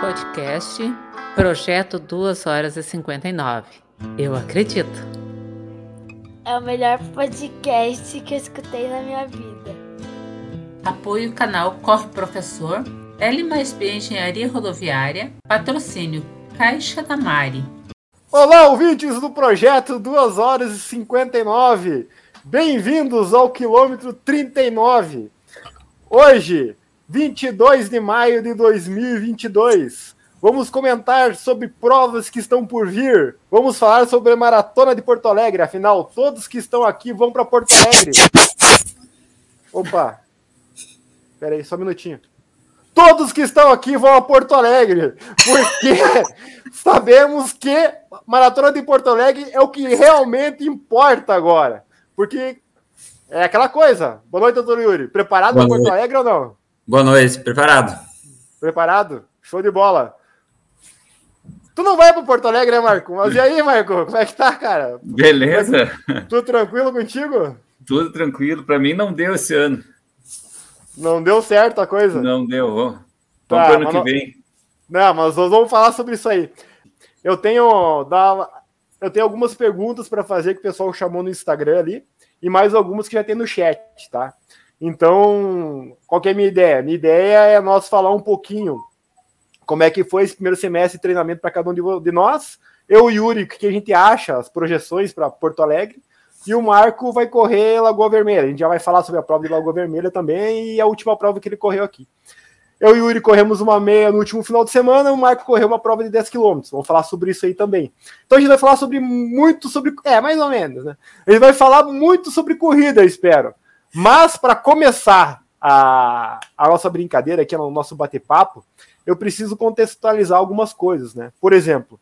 podcast Projeto 2 horas e 59. Eu acredito. É o melhor podcast que eu escutei na minha vida. Apoio o canal Corre Professor, L mais B Engenharia Rodoviária, patrocínio Caixa da Mari. Olá, ouvintes do projeto 2 horas e 59. Bem-vindos ao quilômetro 39. Hoje, 22 de maio de 2022. Vamos comentar sobre provas que estão por vir. Vamos falar sobre a Maratona de Porto Alegre. Afinal, todos que estão aqui vão para Porto Alegre. Opa. Espera aí, só um minutinho. Todos que estão aqui vão a Porto Alegre, porque sabemos que Maratona de Porto Alegre é o que realmente importa agora. Porque é aquela coisa. Boa noite, doutor Yuri. Preparado para Porto Alegre ou não? Boa noite, preparado. Preparado? Show de bola. Tu não vai para Porto Alegre, né, Marco? Mas e aí, Marco? Como é que tá, cara? Beleza. Tudo tranquilo contigo? Tudo tranquilo. Para mim não deu esse ano. Não deu certo a coisa? Não deu. Vamos tá, pro ano que não... vem. Não, mas nós vamos falar sobre isso aí. Eu tenho, eu tenho algumas perguntas para fazer que o pessoal chamou no Instagram ali e mais algumas que já tem no chat, tá? Então, qual é a minha ideia? Minha ideia é nós falar um pouquinho como é que foi esse primeiro semestre de treinamento para cada um de nós. Eu e Yuri, o que a gente acha, as projeções para Porto Alegre. E o Marco vai correr Lagoa Vermelha. A gente já vai falar sobre a prova de Lagoa Vermelha também e a última prova que ele correu aqui. Eu e o Yuri corremos uma meia no último final de semana, o Marco correu uma prova de 10 km. Vamos falar sobre isso aí também. Então a gente vai falar sobre muito sobre. É, mais ou menos, né? Gente vai falar muito sobre corrida, espero. Mas para começar a, a nossa brincadeira aqui, no nosso bate-papo, eu preciso contextualizar algumas coisas, né? Por exemplo,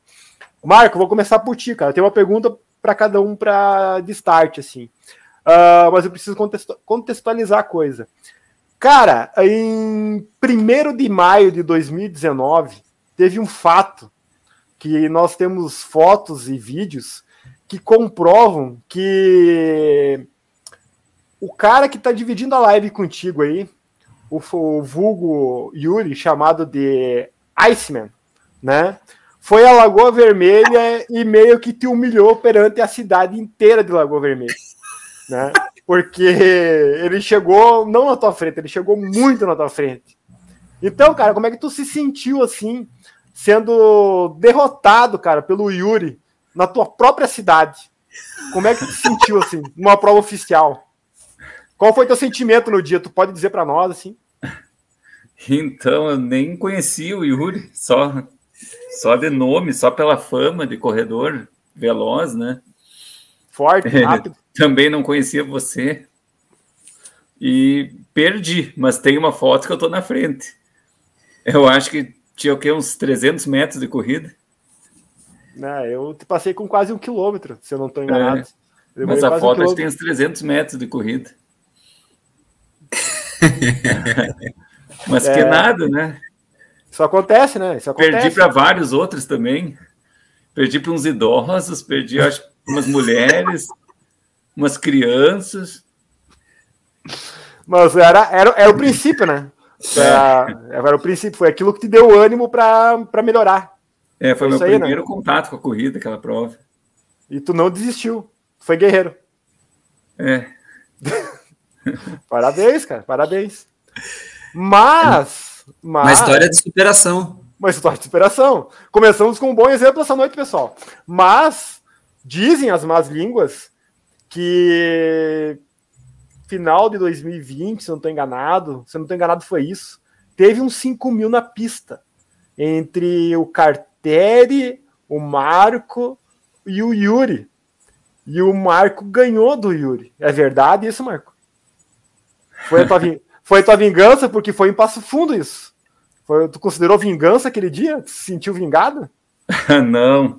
Marco, vou começar por ti, cara. Tem uma pergunta para cada um para de start, assim. Uh, mas eu preciso contextualizar a coisa. Cara, em 1 de maio de 2019, teve um fato que nós temos fotos e vídeos que comprovam que o cara que tá dividindo a live contigo aí, o, o vulgo Yuri, chamado de Iceman, né? Foi a Lagoa Vermelha e meio que te humilhou perante a cidade inteira de Lagoa Vermelha, né? Porque ele chegou não na tua frente, ele chegou muito na tua frente. Então, cara, como é que tu se sentiu assim, sendo derrotado, cara, pelo Yuri na tua própria cidade? Como é que tu se sentiu assim, numa prova oficial? Qual foi teu sentimento no dia? Tu pode dizer para nós, assim? Então, eu nem conhecia o Yuri, só, só de nome, só pela fama de corredor veloz, né? Forte, rápido. Também não conhecia você. E perdi, mas tem uma foto que eu tô na frente. Eu acho que tinha o quê? Uns 300 metros de corrida. Não, eu te passei com quase um quilômetro, se eu não estou enganado. É, mas a foto um tem uns 300 metros de corrida. Mas é... que nada, né? Isso acontece, né? Isso acontece. Perdi para vários outros também. Perdi para uns idosos, perdi acho, umas mulheres, umas crianças. Mas era, era, era o princípio, né? Era, era o princípio, foi aquilo que te deu ânimo para melhorar. É, foi, meu aí, né? primeiro né? contato com a corrida, aquela prova. E tu não desistiu, foi guerreiro. É. parabéns, cara, parabéns. Mas, mas. Uma história de superação. Uma história de superação. Começamos com um bom exemplo essa noite, pessoal. Mas dizem as más línguas que final de 2020, se eu não estou enganado, se eu não estou enganado, foi isso. Teve uns 5 mil na pista entre o Carteri, o Marco e o Yuri. E o Marco ganhou do Yuri. É verdade isso, Marco? Foi a tua, foi a tua vingança porque foi em Passo Fundo isso. Foi, tu considerou vingança aquele dia? Tu se sentiu vingado? Não.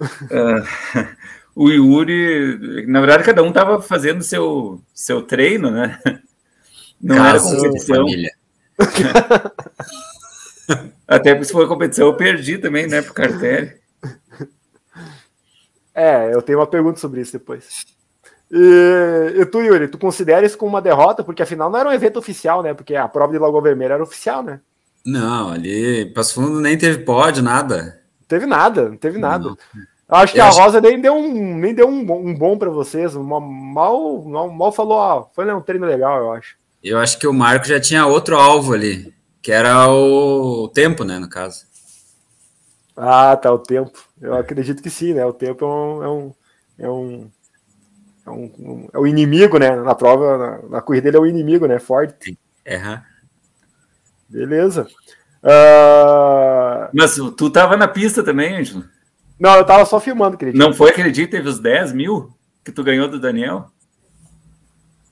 uh, o Yuri, na verdade, cada um estava fazendo seu, seu treino, né? Não Caso era competição. Até porque se for competição, eu perdi também, né, pro Cartelli. É, eu tenho uma pergunta sobre isso depois. E, e, tu, Yuri, tu considera isso como uma derrota? Porque afinal não era um evento oficial, né? Porque a prova de Lagoa Vermelha era oficial, né? Não, ali, Passo Fundo nem teve pódio, nada. Teve nada, não teve nada. Não. Eu acho que Eu a acho- Rosa nem deu um, nem deu um, bom- um bom pra vocês. Uma- mal, mal, mal falou, ó, foi um treino legal, eu acho. Eu acho que o Marco já tinha outro alvo ali, que era o tempo, né, no caso. Ah, tá, o tempo. Eu acredito que sim, né? O tempo é um. É um, é um, é um- um- é o inimigo, né? Na prova, na, na corrida ele é o inimigo, né? Forte. É? Beleza. Ah, Mas tu tava na pista também, Ângelo? não, eu tava só filmando, acredito. Não foi aquele dia que teve os 10 mil que tu ganhou do Daniel?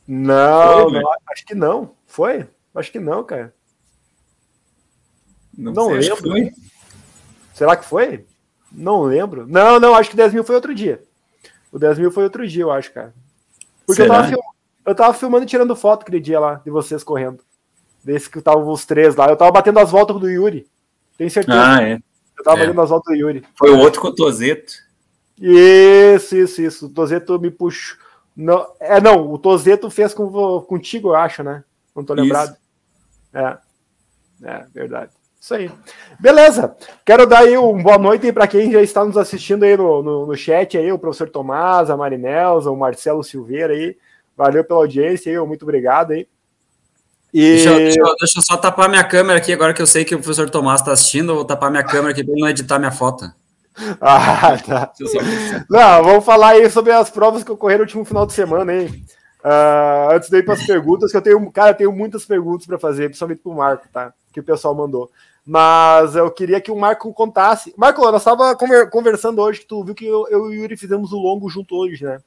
Não, Foi, não, acho que não. Foi? Acho que não, cara. Não sei, que lembro. Será que foi? Não lembro. Não, não, acho que 10 mil foi outro dia. O 10 mil foi outro dia, eu acho, cara. Porque eu tava, film- eu tava filmando e tirando foto aquele dia lá, de vocês correndo. Desse que estavam os três lá. Eu tava batendo as voltas do Yuri. Tenho certeza. Ah, é. eu tava é. batendo as voltas do Yuri. Foi o outro cotoseto. Isso, isso, isso. O Tozeto me puxou. Não, é, não, o Tozeto fez com, contigo, eu acho, né? Não tô Isso. lembrado. É. É, verdade. Isso aí. Beleza. Quero dar aí um boa noite para quem já está nos assistindo aí no, no, no chat aí, o professor Tomás, a Marinelza, o Marcelo Silveira aí. Valeu pela audiência aí, muito obrigado aí. E Deixa, eu- deixa eu- deixa eu só tapar minha câmera aqui, agora que eu sei que o professor Tomás está assistindo, eu vou tapar minha câmera aqui para não editar minha foto. Ah, tá. Não, vamos falar aí sobre as provas que ocorreram no último final de semana, hein? Ah, antes de ir para as perguntas, que eu tenho, cara, eu tenho muitas perguntas para fazer, principalmente para o Marco, tá? Que o pessoal mandou. Mas eu queria que o Marco contasse. Marco, nós estava conversando hoje, tu viu que eu, eu e o Yuri fizemos o longo junto hoje, né?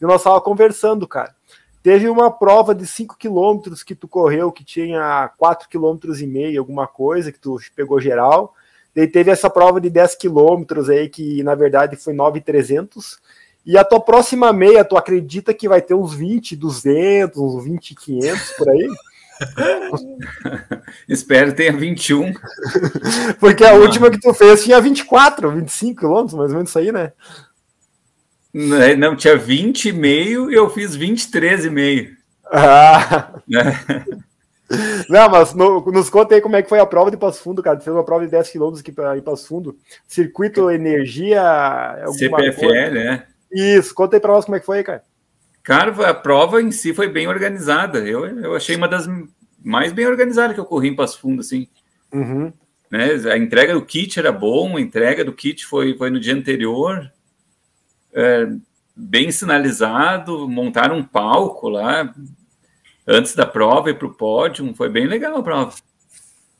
E nós estávamos conversando, cara. Teve uma prova de 5 quilômetros que tu correu, que tinha 4 quilômetros e meio, alguma coisa, que tu pegou geral. Daí teve essa prova de 10 quilômetros aí, que na verdade foi 9,300. E a tua próxima meia, tu acredita que vai ter uns 20, 200, uns 20, 500 por aí? Espero que tenha 21. Porque a Não. última que tu fez tinha 24, 25 quilômetros, mais ou menos isso aí, né? Né, Não, tinha 20,5 e eu fiz 23,5. Ah, né? não, mas no- nos conta aí como é que foi a prova de Passo Fundo, cara. Tu fez uma prova de 10 quilômetros aqui para em Passo Fundo. Circuito Energia. alguma coisa. CPFL, né? Isso, conta aí pra nós como é que foi, cara. Cara, a prova em si foi bem organizada. Eu, eu achei uma das mais bem organizadas que eu corri em Passo Fundo, assim. Uhum. né? A entrega do kit era bom, a entrega do kit foi, foi no dia anterior, é, bem sinalizado, montaram um palco lá antes da prova e para o pódio, foi bem legal a prova.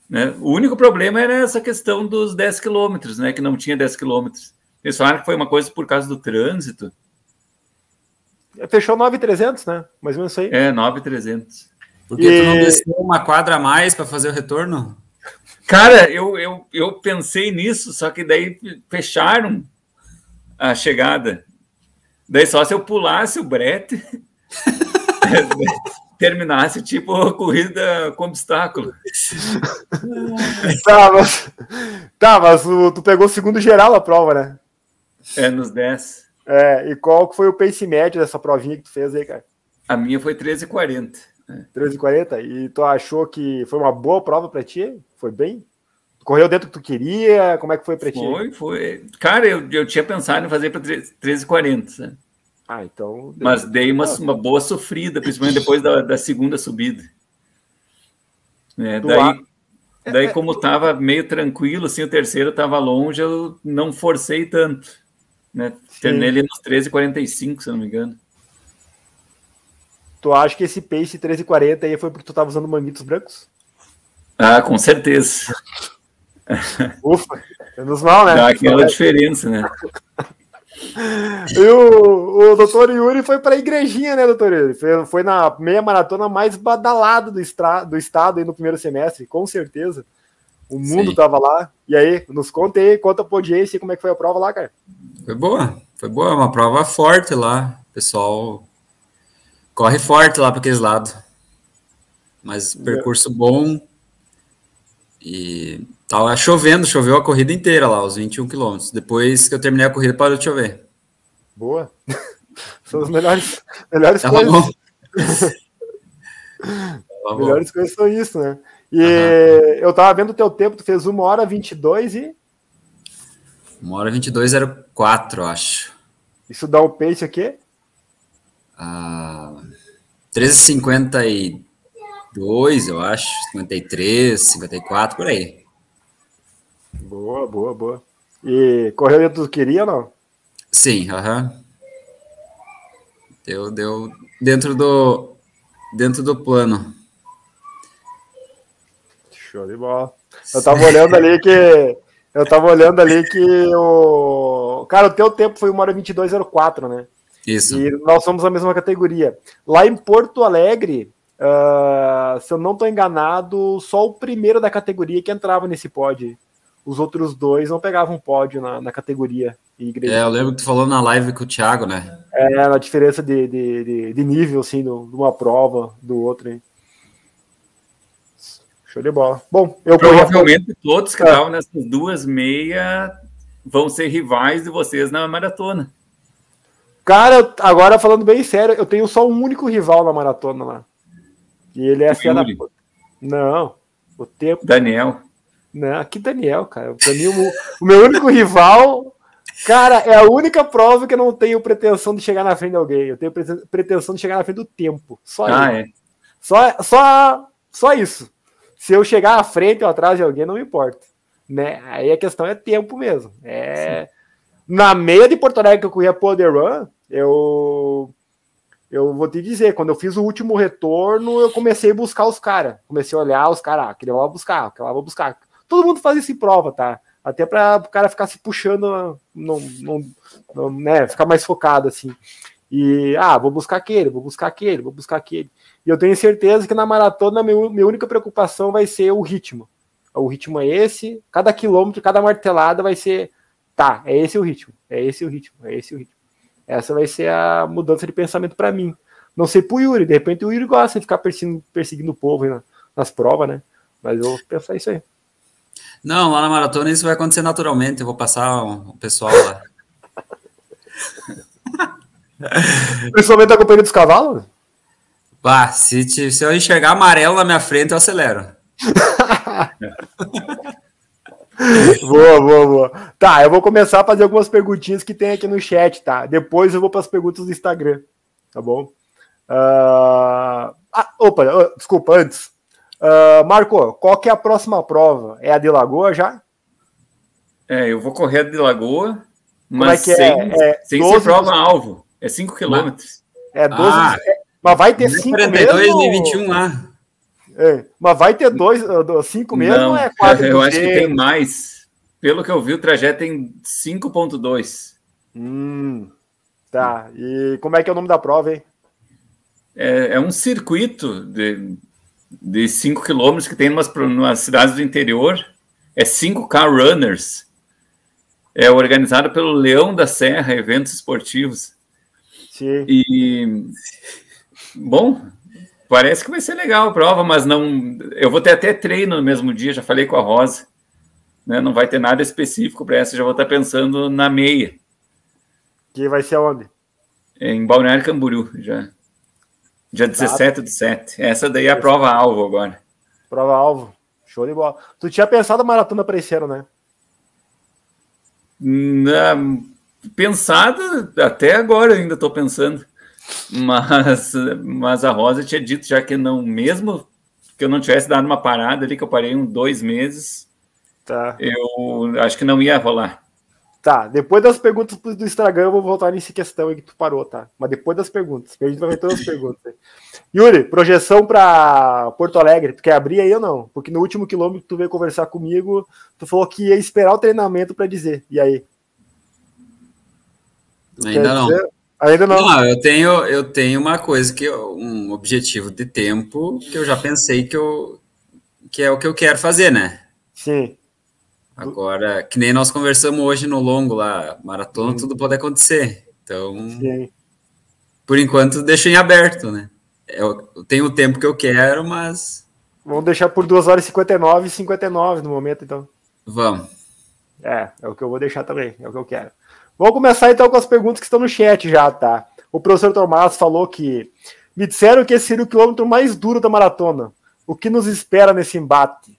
Né? O único problema era essa questão dos 10 quilômetros, né? Que não tinha 10 quilômetros. Eles falaram que foi uma coisa por causa do trânsito. Fechou 9,300, né? Mais ou menos isso aí. É, 9,300. Por que tu não E- desceu uma quadra a mais para fazer o retorno? Cara, eu, eu, eu pensei nisso, só que daí fecharam a chegada. Daí só se eu pulasse o brete, terminasse tipo a corrida com obstáculo. Tá, mas, tá, mas o- tu pegou o segundo geral na prova, né? É, nos 10. É, e qual que foi o pace médio dessa provinha que tu fez aí, cara? A minha foi 13,40. 13,40? E tu achou que foi uma boa prova pra ti? Foi bem? Correu dentro do que tu queria? Como é que foi pra ti? Foi, foi. Cara, eu, eu tinha pensado em fazer para 13,40, né? Ah, então. mas dei uma, uma boa sofrida, principalmente depois da, da segunda subida. É, daí, a- daí, como estava meio tranquilo, assim, o terceiro estava longe, eu não forcei tanto. Né? Terminei ali nos 13,45, se não me engano. Tu acha que esse pace 13,40 aí foi porque tu tava usando manguitos brancos? Ah, com certeza. Ufa, menos mal, né? Dá aquela diferença, né? E o, o doutor Yuri foi para a igrejinha, né, doutor Yuri? Foi, foi na meia maratona mais badalada do, estra, do estado aí no primeiro semestre, com certeza. O mundo Sim. tava lá. E aí, nos conta aí, conta pra audiência como é que foi a prova lá, cara. Foi boa, foi boa, uma prova forte lá. O pessoal corre forte lá para aqueles lados. Mas percurso bom. E tava chovendo, choveu a corrida inteira lá, os 21 quilômetros. Depois que eu terminei a corrida, parou de chover. Boa. São as melhores, melhores Tava coisas. Melhores coisas são isso, né? E Aham. eu tava vendo o teu tempo, tu fez 1 hora 22 e Uma hora 22,04, eu acho. isso dá o pace aqui? Ah, 13,52, eu acho. 53, 54, por aí. Boa, boa, boa. E correu dentro do que queria ou não? Sim, aham. Deu, deu dentro do dentro do plano. Show de bola. Eu tava olhando ali que. Eu tava olhando ali que o. Cara, o teu tempo foi 1 hora 22,04, né? Isso. E nós somos a mesma categoria. Lá em Porto Alegre, ah, se eu não tô enganado, só o primeiro da categoria que entrava nesse pódio. Os outros dois não pegavam pódio na, na categoria. É, eu lembro que tu falou na live com o Thiago, né? É, a diferença de, de, de, de nível, assim, de uma prova do outro. Hein? Show de bola. Bom, eu Provavelmente todos que Ah. estavam nessas duas meia vão ser rivais de vocês na maratona. Cara, agora falando bem sério, eu tenho só um único rival na maratona lá. E ele é a Fiana. Yuri. Não, o tempo. Daniel. Não, aqui Daniel, cara. Pra mim, o, o meu único rival. Cara, é a única prova que eu não tenho pretensão de chegar na frente de alguém. Eu tenho preten- pretensão de chegar na frente do tempo. Só Ah, ele. é. Só, só, só isso. Se eu chegar à frente ou atrás de alguém, não me importa. Né? Aí a questão é tempo mesmo. É... Na meia de Porto Alegre que eu corria Poder Run, eu. Eu vou te dizer, quando eu fiz o último retorno, eu comecei a buscar os caras. Comecei a olhar os caras, ah, aquele lá vou buscar, aquele lá vou buscar. Todo mundo faz isso em prova, tá? Até para o cara ficar se puxando, não, não, não, né? Ficar mais focado assim. E, ah, vou buscar aquele, vou buscar aquele, vou buscar aquele. E eu tenho certeza que na maratona, meu, minha única preocupação vai ser o ritmo. O ritmo é esse, cada quilômetro, cada martelada vai ser, tá, é esse o ritmo, é esse o ritmo, é esse o ritmo. Essa vai ser a mudança de pensamento para mim. Não sei pro Yuri, de repente o Yuri gosta de ficar perseguindo, perseguindo o povo nas provas, né? Mas eu vou pensar isso aí. Não, lá na maratona isso vai acontecer naturalmente. Eu vou passar o pessoal lá. Principalmente a companhia dos cavalos. Bah, se, te- se eu enxergar amarelo na minha frente, eu acelero. Boa, boa, boa. Tá, eu vou começar a fazer algumas perguntinhas que tem aqui no chat, tá? Depois eu vou para as perguntas do Instagram, tá bom? Ah, ah, opa, ah, desculpa, antes. Ah, Marco, qual que é a próxima prova? É a de Lagoa já? É, eu vou correr de Lagoa, é mas é? sem, É sem 12 ser prova-alvo. É 5 quilômetros. É 12. Ah, é- mas vai ter 5 42 mesmo? nem 21 lá. É, mas vai ter 5 mesmo Não, ou é 4 eu acho que tem mais. Pelo que eu vi, o trajeto tem 5.2. Hum, tá. E como é que é o nome da prova, hein? É, é um circuito de, de 5 quilômetros que tem umas, umas cidades do interior. É 5K Runners. É organizado pelo Leão da Serra, eventos esportivos. Sim. E bom, parece que vai ser legal a prova, mas não. Eu vou ter até treino no mesmo dia, já falei com a Rosa. Né? Não vai ter nada específico para essa, já vou estar pensando na meia, Que vai ser onde? em Balneário Camboriú, já. Dia 17 do 7. Essa daí é a prova alvo agora. Prova alvo. Show de bola. Tu tinha pensado a maratona para esse ano, né? Na, pensado, até agora ainda estou pensando. Mas, mas a Rosa tinha dito já que não, mesmo que eu não tivesse dado uma parada ali, que eu parei uns dois meses, Tá. eu acho que não ia rolar. Tá, depois das perguntas do Instagram, eu vou voltar nesse questão aí que tu parou, tá? Mas depois das perguntas, que a gente vai ver todas as perguntas. Yuri, projeção para Porto Alegre, tu quer abrir aí ou não? Porque no último quilômetro que tu veio conversar comigo, tu falou que ia esperar o treinamento para dizer. E aí? Ainda não. dizer? Ainda não. Não, eu tenho, eu tenho uma coisa que eu- um objetivo de tempo que eu já pensei que eu que é o que eu quero fazer, né? Sim. Agora, que nem nós conversamos hoje no longo lá, maratona, Uhum. tudo pode acontecer. Então, Sim. por enquanto, deixo em aberto, né? Eu, eu tenho o tempo que eu quero, mas Vamos deixar por 2 horas e 59 e 59 no momento, então. vamos. É, é o que eu vou deixar também, é o que eu quero. Vamos começar então com as perguntas que estão no chat já, tá? O professor Tomás falou que Me disseram que esse seria o quilômetro mais duro da maratona. O que nos espera nesse embate?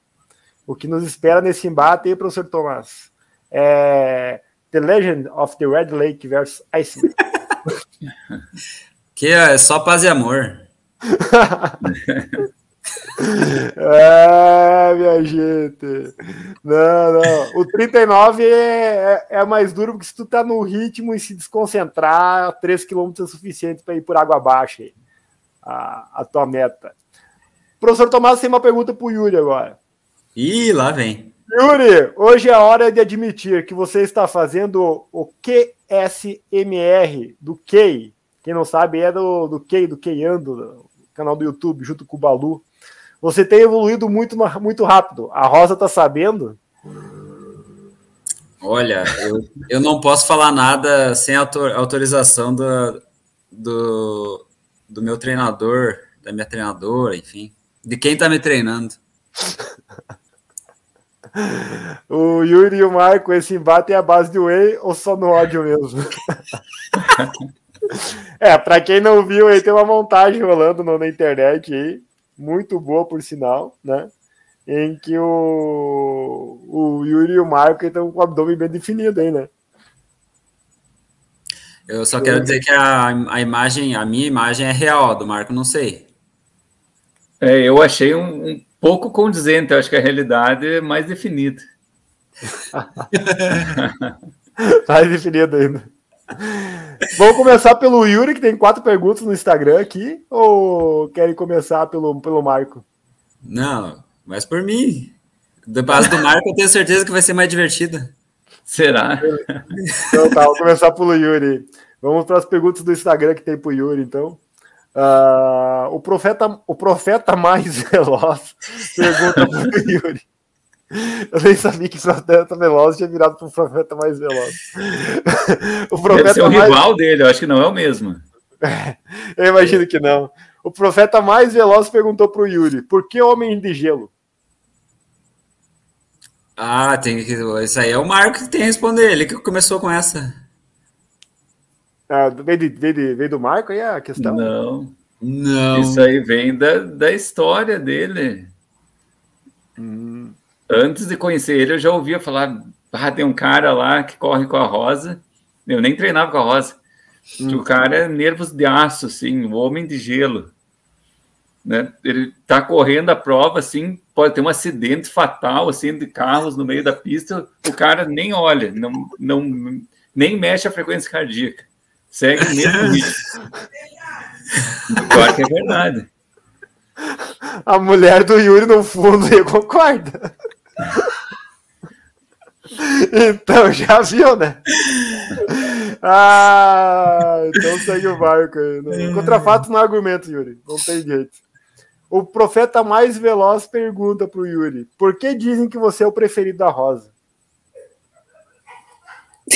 O que nos espera nesse embate aí, professor Tomás? É The Legend of the Red Lake versus Iceman. que é só paz e amor. é, minha gente. Não, não. O 39 é, é, mais duro porque se tu tá no ritmo e se desconcentrar, 3 km é suficiente para ir por água abaixo a, a tua meta. Professor Tomás tem uma pergunta pro Yuri agora. Ih, lá vem. Yuri, hoje é hora de admitir que você está fazendo o QSMR do Key. Quem não sabe é do, do Key, do Keyando, do canal do YouTube, junto com o Balu. Você tem evoluído muito, muito rápido. A Rosa tá sabendo? Olha, eu, eu não posso falar nada sem autorização do, do, do meu treinador, da minha treinadora, enfim, de quem tá me treinando. o Yuri e o Marco, esse embate é a base de whey ou só no ódio mesmo? é, para quem não viu, aí tem uma montagem rolando na internet aí muito boa, por sinal, né? Em que o, o Yuri e o Marco estão com o abdômen bem definido aí, né? Eu só quero dizer que a, a imagem, a minha imagem é real, do Marco não sei. É, eu achei um, um pouco condizente, eu acho que a realidade é mais definida. mais definida ainda. Vamos começar pelo Yuri, que tem quatro perguntas no Instagram aqui, ou querem começar pelo, pelo Marco? Não, mas por mim. Do base do Marco, eu tenho certeza que vai ser mais divertida. Será? Então tá, vou começar pelo Yuri. Vamos para as perguntas do Instagram que tem pro Yuri, então. Uh, o, profeta, o profeta mais veloz pergunta pro Yuri. Eu nem sabia que o profeta veloz tinha virado para o profeta mais veloz. o profeta Deve ser o mais... rival dele, eu acho que não é o mesmo. eu imagino que não. O profeta mais veloz perguntou para o Yuri: por que homem de gelo? Ah, tem que. Isso aí é o Marco que tem que responder, ele que começou com essa. Ah, veio, de, veio, de, veio do Marco aí a questão? Não. Não. Isso aí vem da, da história dele. Hum antes de conhecer ele, eu já ouvia falar: ah, tem um cara lá que corre com a Rosa. Eu nem treinava com a Rosa. Hum. O cara é nervos de aço, assim, um homem de gelo. Né? Ele tá correndo a prova, assim, pode ter um acidente fatal, assim, de carros no meio da pista, o cara nem olha, não, não, nem mexe a frequência cardíaca. Segue o mesmo ritmo. Pior que é verdade. A mulher do Yuri no fundo, eu concordo. Então, já viu, né? Ah, então segue o barco aí. Né? Contra fato no argumento, Yuri. Não tem jeito. O profeta mais veloz pergunta pro Yuri: Por que dizem que você é o preferido da Rosa?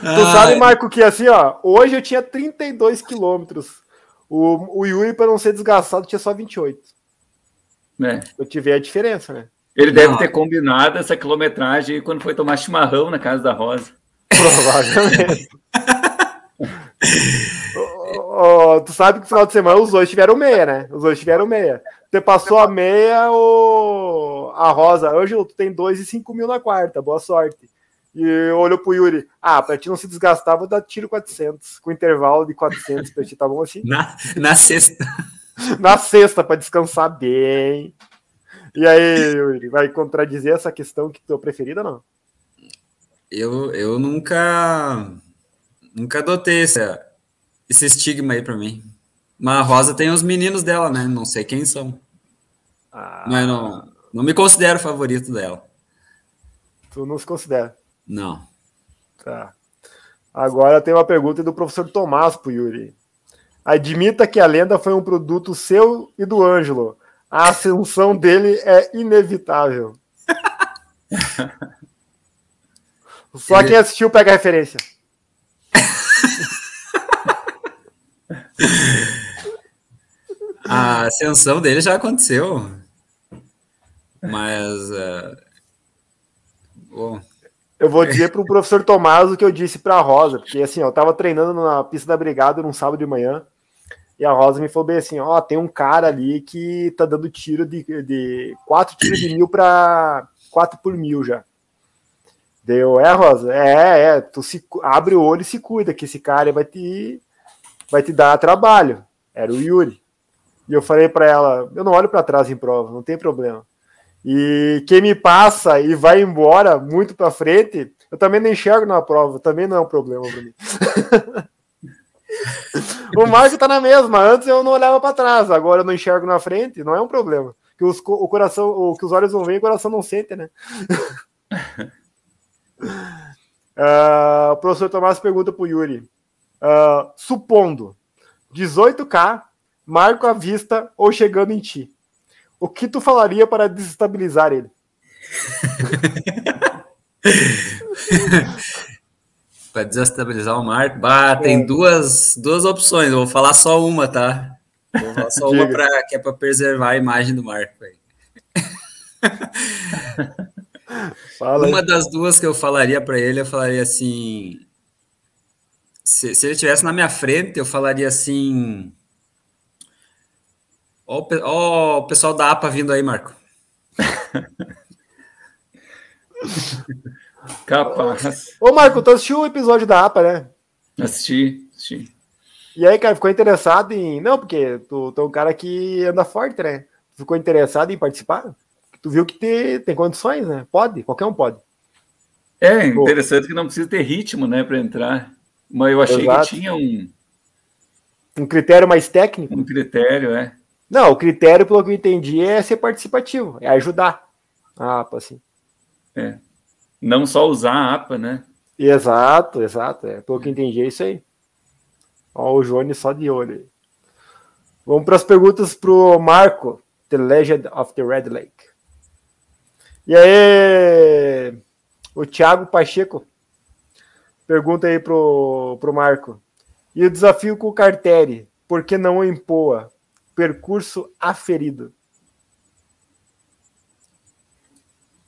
tu sabe, Marco, que assim, ó, hoje eu tinha 32 quilômetros. O, o Yuri, para não ser desgastado, tinha só 28. Né? Eu tive a diferença, né? Ele deve Não. ter combinado essa quilometragem quando foi tomar chimarrão na casa da Rosa. Provavelmente. oh, oh, tu sabe que no final de semana os dois tiveram meia, né? Os dois tiveram meia. Você passou a meia, o... a Rosa, Ângelo, tu tem 2 e 5 mil na quarta, boa sorte. E olhou pro Yuri, ah, pra ti não se desgastar, vou dar tiro 400, com intervalo de 400 pra ti, tá bom assim? Na, na sexta. Na sexta para descansar bem. E aí, Yuri, vai contradizer essa questão que tua preferida não? Eu, eu nunca nunca adotei esse, esse estigma aí para mim. Mas a Rosa tem os meninos dela, né? Não sei quem são. Ah. Mas não, não me considero favorito dela. Tu não se considera? Não. Tá. Agora tem uma pergunta do professor Tomás pro Yuri. Admita que a lenda foi um produto seu e do Ângelo. A ascensão dele é inevitável. Só quem assistiu pega a referência. A ascensão dele já aconteceu. Mas. Uh... Bom. Eu vou dizer para o professor Tomás o que eu disse para a Rosa, porque assim, eu estava treinando na pista da Brigada num sábado de manhã, e a Rosa me falou bem assim: ó, tem um cara ali que tá dando tiro de, de quatro tiros de mil para quatro por mil já. Deu, é, Rosa? É, é, tu se, abre o olho e se cuida, que esse cara vai te, vai te dar trabalho. Era o Yuri. E eu falei para ela: eu não olho para trás em prova, não tem problema. E quem me passa e vai embora muito para frente, eu também não enxergo na prova, também não é um problema para mim. o Marco tá na mesma. Antes eu não olhava para trás, agora eu não enxergo na frente, não é um problema. Que os, o coração, o que os olhos não veem, o coração não sente, né? uh, o professor Tomás pergunta para o Yuri: uh, supondo 18K, marco a vista ou chegando em ti, o que tu falaria para desestabilizar ele? para desestabilizar o Marco, bah, tem é. duas, duas opções. Eu vou falar só uma, tá? Vou falar só uma pra, que é para preservar a imagem do Marco. Fala uma das duas que eu falaria para ele, eu falaria assim: se, se ele estivesse na minha frente, eu falaria assim. Ó, ó, o pessoal da APA vindo aí, Marco. Capaz. Ô, Marco, tu assistiu o episódio da APA, né? Assisti, assisti. E aí, cara, ficou interessado em. Não, porque tu, tu é um cara que anda forte, né? Ficou interessado em participar? Tu viu que te, tem condições, né? Pode, qualquer um pode. É, interessante que não precisa ter ritmo, né, para entrar. Mas eu achei Exato. que tinha um. Um critério mais técnico? Um critério, é. Não, o critério, pelo que eu entendi, é ser participativo, é ajudar a APA, assim. É. Não só usar a APA, né? Exato, exato. É. Pelo que entendi, é isso aí. Ó, o Johnny só de olho aí. Vamos para as perguntas pro Marco, The Legend of the Red Lake. E aí, o Thiago Pacheco pergunta aí pro, pro Marco. E o desafio com o Carteri, por que não em Poa? Percurso aferido.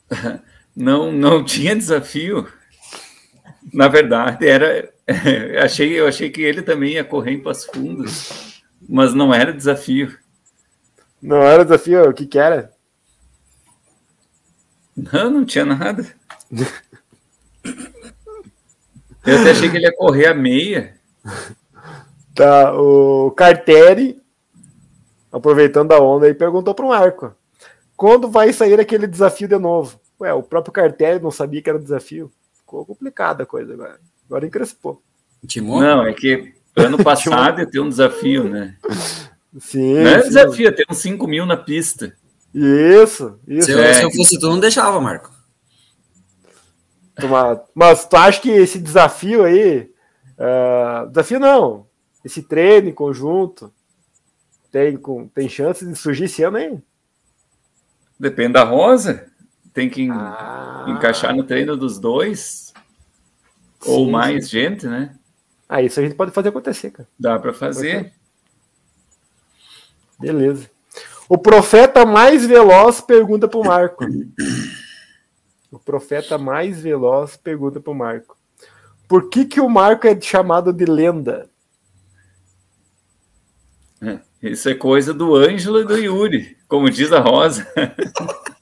Não, não tinha desafio. Na verdade, era. achei, eu achei que ele também ia correr em Passo Fundos, mas não era desafio. Não era desafio? O que, que era? Não, não tinha nada. Eu até achei que ele ia correr a meia. Tá, o Carteri aproveitando a onda, aí perguntou para o Marco: quando vai sair aquele desafio de novo? Ué, o próprio Cartério não sabia que era desafio. Ficou complicada a coisa agora. Agora encrespou. Timon? Não, é que ano passado ia ter um desafio, né? Sim. Não é desafio, ia ter uns 5 mil na pista. Isso, isso. Se eu, é. se eu fosse tu, não deixava, Marco. Mas tu acha que esse desafio aí. Uh, desafio não. Esse treino em conjunto tem, com, tem chances de surgir esse ano aí? Depende da Rosa. Tem que ah. encaixar no treino dos dois. Sim, ou mais sim. gente, né? Ah, isso a gente pode fazer acontecer, cara. Dá para fazer. Beleza. O profeta mais veloz pergunta para o Marco. O profeta mais veloz pergunta para o Marco. Por que, que o Marco é chamado de lenda? É, isso é coisa do Ângelo e do Yuri, como diz a Rosa.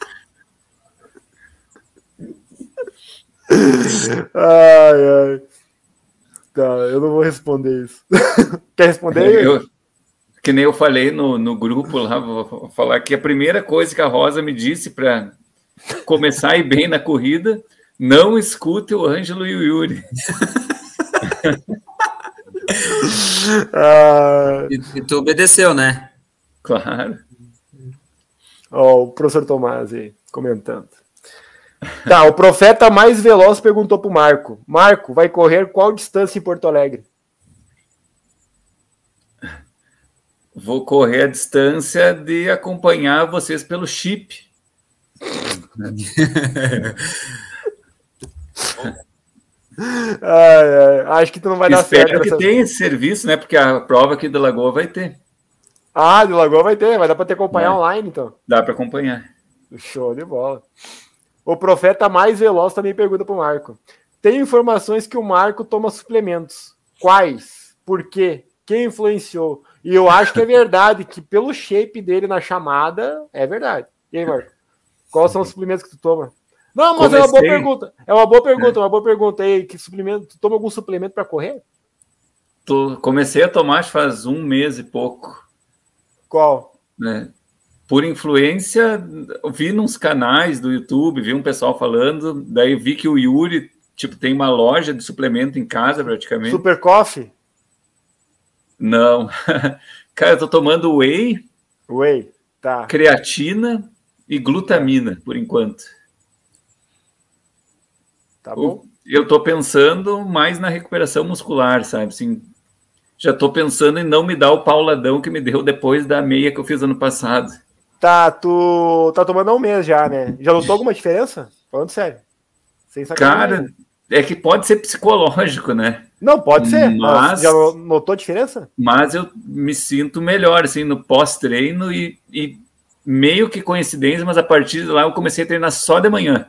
ai, ai. Tá, eu não vou responder isso. Quer responder? Eu, que nem eu falei no, no grupo lá, vou falar que a primeira coisa que a Rosa me disse para começar a ir bem na corrida, não escute o Ângelo e o Yuri. Ah. E, e, tu obedeceu, né? Claro. Ó, o professor Tomás aí, comentando. Tá, o profeta mais veloz perguntou pro Marco: Marco, vai correr qual distância em Porto Alegre? Vou correr a distância de acompanhar vocês pelo chip. ai, ai, acho que tu não vai dar Espero certo. Espero que tenha esse serviço, né? Porque a prova aqui da Lagoa vai ter. Ah, de Lagoa vai ter, vai dar para te acompanhar é. online, então. Dá para acompanhar. Show de bola. O profeta mais veloz também pergunta pro Marco. Tenho informações que o Marco toma suplementos. Quais? Por quê? Quem influenciou? E eu acho que é verdade, que pelo shape dele na chamada, é verdade. E aí, Marco? Quais são os suplementos que tu toma? Não, mas Comecei. é uma boa pergunta. É uma boa pergunta, é. uma boa pergunta. aí. que suplemento? Tu toma algum suplemento para correr? Comecei a tomar faz um mês e pouco. Qual? É, por influência, vi nos canais do YouTube, vi um pessoal falando, daí vi que o Yuri, tipo, tem uma loja de suplemento em casa praticamente. Super Coffee? Não. Cara, eu tô tomando whey. Whey, tá. Creatina e glutamina, por enquanto. Tá bom. Eu tô pensando mais na recuperação muscular, sabe? Assim, já tô pensando em não me dar o pauladão que me deu depois da meia que eu fiz ano passado. Tá, tu tá tomando há um mês já, né? Já notou alguma diferença? Falando sério. Sem Cara, é que pode ser psicológico, né? Não, pode ser. Mas, já notou a diferença? Mas eu me sinto melhor, assim, no pós-treino e, e meio que coincidência, mas a partir de lá eu comecei a treinar só de manhã.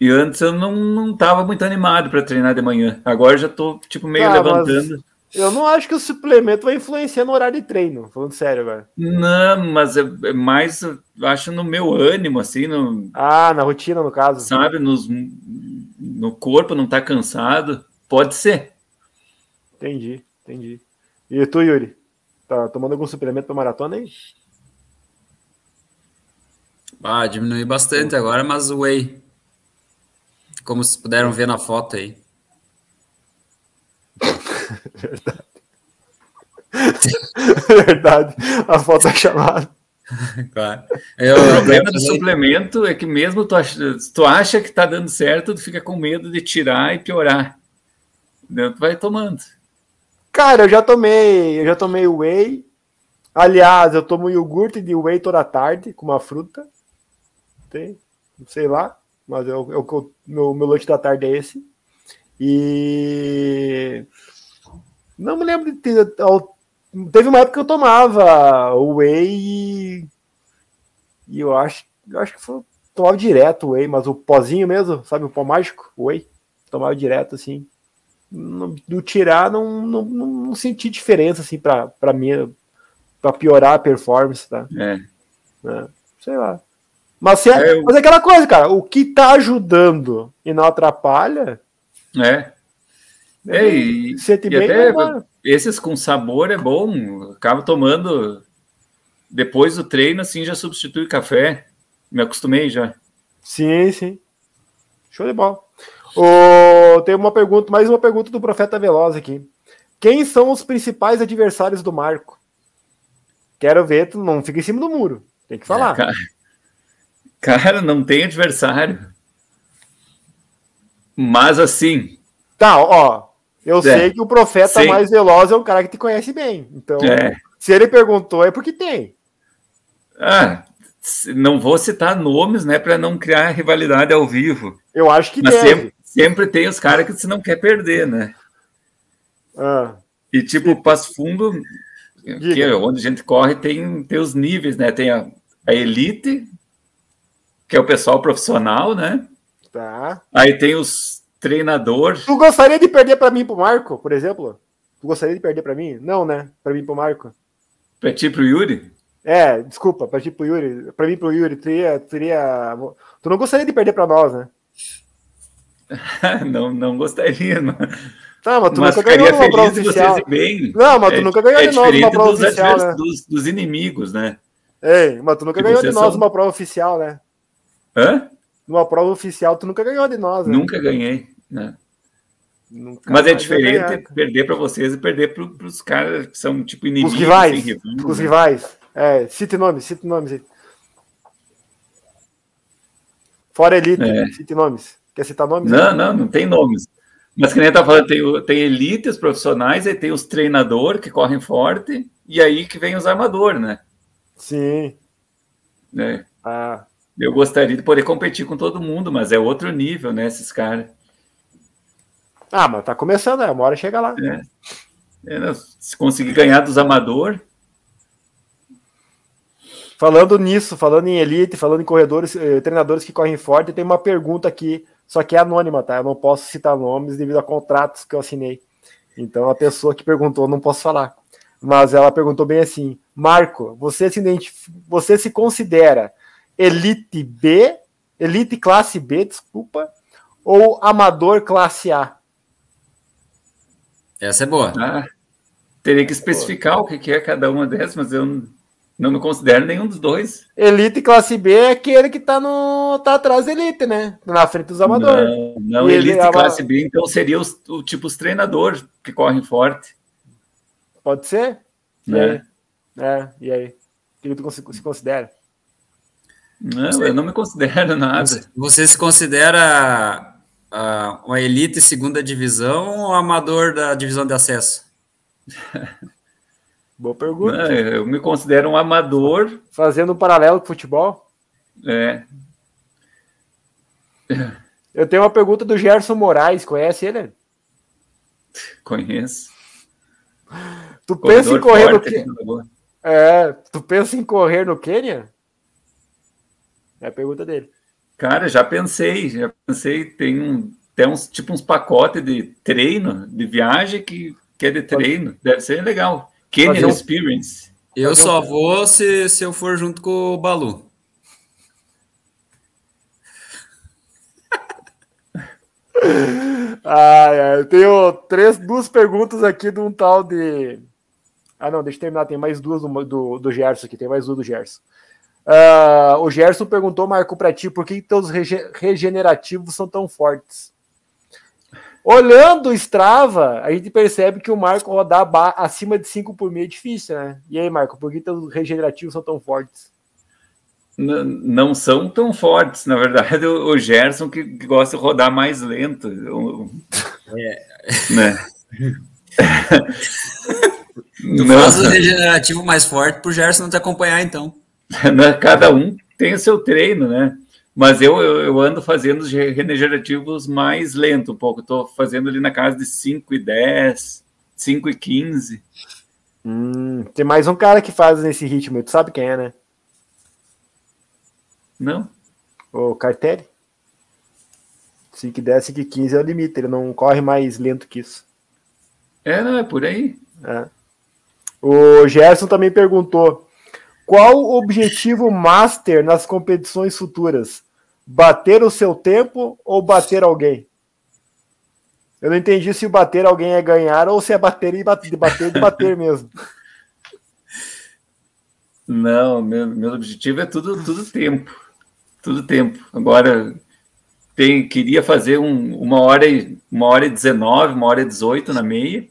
E antes eu não, não tava muito animado para treinar de manhã. Agora já tô, tipo, meio tá, levantando. Eu não acho que o suplemento vai influenciar no horário de treino, falando sério agora. Não, mas é, é mais, acho, no meu ânimo, assim. No, ah, na rotina, no caso. Sabe, nos, no corpo não tá cansado. Pode ser. Entendi, entendi. E tu, Yuri? Tá tomando algum suplemento para maratona aí? Ah, diminui bastante agora, mas o whey. Como vocês puderam ver na foto aí. Verdade. Verdade. A foto é chamada. Claro. Eu, o problema do suplemento é que mesmo tu acha, tu acha que tá dando certo, tu fica com medo de tirar e piorar. Então, tu vai tomando. Cara, eu já tomei, eu já tomei whey. Aliás, eu tomo iogurte de whey toda tarde com uma fruta. Tem, sei lá, mas eu, eu, meu, meu lanche da tarde é esse. E não me lembro de ter. Teve uma época que eu tomava whey e, eu acho, eu acho que foi, tomava direto whey, mas o pozinho mesmo, sabe, o pó mágico, whey, tomava direto assim. Do tirar, não, não, não senti diferença assim para mim, para piorar a performance, tá? É. é. Sei lá. Mas, se é, é, mas é aquela coisa, cara, o que tá ajudando e não atrapalha. É. É, e, e até esses com sabor é bom. Acabo tomando depois do treino, assim, já substitui café. Me acostumei já. Sim, sim. Show de bola. Oh, tem uma pergunta, mais uma pergunta do Profeta Veloz aqui. Quem são os principais adversários do Marco? Quero ver, tu não fica em cima do muro. Tem que falar. É, cara, cara, não tem adversário. Mas assim. Tá, ó. Eu é. sei que o profeta Sim. mais veloz é um cara que te conhece bem. Então, é. se ele perguntou, é porque tem. Ah, não vou citar nomes, né, para não criar rivalidade ao vivo. Eu acho que Mas sempre, sempre, tem os caras que você não quer perder, né? Ah. E tipo, o Passo Fundo, que é onde a gente corre, tem, tem os níveis, né? Tem a, a elite, que é o pessoal profissional, né? Tá. Aí tem os treinador. Tu gostaria de perder para mim pro Marco, por exemplo? Tu gostaria de perder para mim? Não, né? Para mim pro Marco. Para ti pro Yuri? É, desculpa, para ti pro Yuri. Para mim pro Yuri teria, teria. Tu não gostaria de perder para nós, né? não, não gostaria, não. Não, mas tu mas nunca ganhou uma prova oficial. Bem. Não, mas tu é, nunca ganhou é de nós uma prova dos oficial, né? Dos, dos, inimigos, né? Ei, mas tu nunca ganhou de nós são... uma prova oficial, né? Hã? Numa prova oficial, tu nunca ganhou de nós, né? Nunca ganhei. Né? Mas é diferente perder para vocês e perder para os caras que são tipo inimigos. Os rivais. Assim, os né? rivais. É, cite nomes, cite nomes. Fora elite, é. cite nomes. Quer citar nomes? Não, aí? não, não tem nomes. Mas que nem tá falando, tem, tem elites profissionais, aí tem os treinadores que correm forte, e aí que vem os armadores, né? Sim. É. Ah. Eu gostaria de poder competir com todo mundo, mas é outro nível, né, esses caras. Ah, mas tá começando, né? Uma hora chega lá. É. É, se conseguir ganhar dos amador. Falando nisso, falando em elite, falando em corredores, eh, treinadores que correm forte, tem uma pergunta aqui, só que é anônima, tá? Eu não posso citar nomes devido a contratos que eu assinei. Então a pessoa que perguntou não posso falar. Mas ela perguntou bem assim: Marco, você se, você se considera elite B, elite classe B, desculpa, ou amador classe A? Essa é boa. Ah, teria que especificar o que é cada uma dessas, mas eu não me considero nenhum dos dois. Elite classe B é aquele que tá, no, tá atrás da elite, né? Na frente dos amadores. Não, não elite é classe B, então seria os, o tipo os treinadores que correm forte. Pode ser? Né? É, e aí? O que tu se considera? Não, Você... eu não me considero nada. Você se considera uh, uma elite segunda divisão ou amador da divisão de acesso? Boa pergunta. Não, eu me considero um amador. Fazendo um paralelo com futebol? É. Eu tenho uma pergunta do Gerson Moraes, conhece ele? Conheço. Tu pensa em correr no Quênia? É, tu pensa em correr no Quênia? É a pergunta dele. Cara, já pensei, já pensei, tem um, tem uns tipo uns pacotes de treino, de viagem que, que é de treino, deve ser legal. Um... Experience. Eu só vou se, se eu for junto com o Balu. ah, eu tenho três, duas perguntas aqui de um tal de. Ah, não, deixa eu terminar. Tem mais duas do, do, do Gerson aqui. Tem mais duas do Gerson. Uh, o Gerson perguntou, Marco, para ti, por que teus rege regenerativos são tão fortes? Olhando o Strava, a gente percebe que o Marco rodar acima de 5 por meio é difícil, né? E aí, Marco, por que teus regenerativos são tão fortes? Não, não são tão fortes, na verdade, o, Gerson que, que, gosta de rodar mais lento. É. Né? tu não. faz o regenerativo mais forte pro Gerson não te acompanhar, então. Né? Cada um tem o seu treino, né? Mas eu, eu, eu, ando fazendo os regenerativos mais lento um pouco. Estou fazendo ali na casa de 5 e 10, 5 e 15. Hum, tem mais um cara que faz nesse ritmo. Tu sabe quem é, né? Não. O Cartelli. 5 e 10, 5 e 15 é o limite. Ele não corre mais lento que isso. É, não, é por aí. É. O Gerson também perguntou qual o objetivo master nas competições futuras? Bater o seu tempo ou bater alguém? Eu não entendi se bater alguém é ganhar ou se é bater e bater, bater e bater mesmo. Não, meu, meu objetivo é tudo, tudo tempo. Tudo tempo. Agora, tem, queria fazer um, uma hora e uma hora e 19, uma hora e 18 na meia.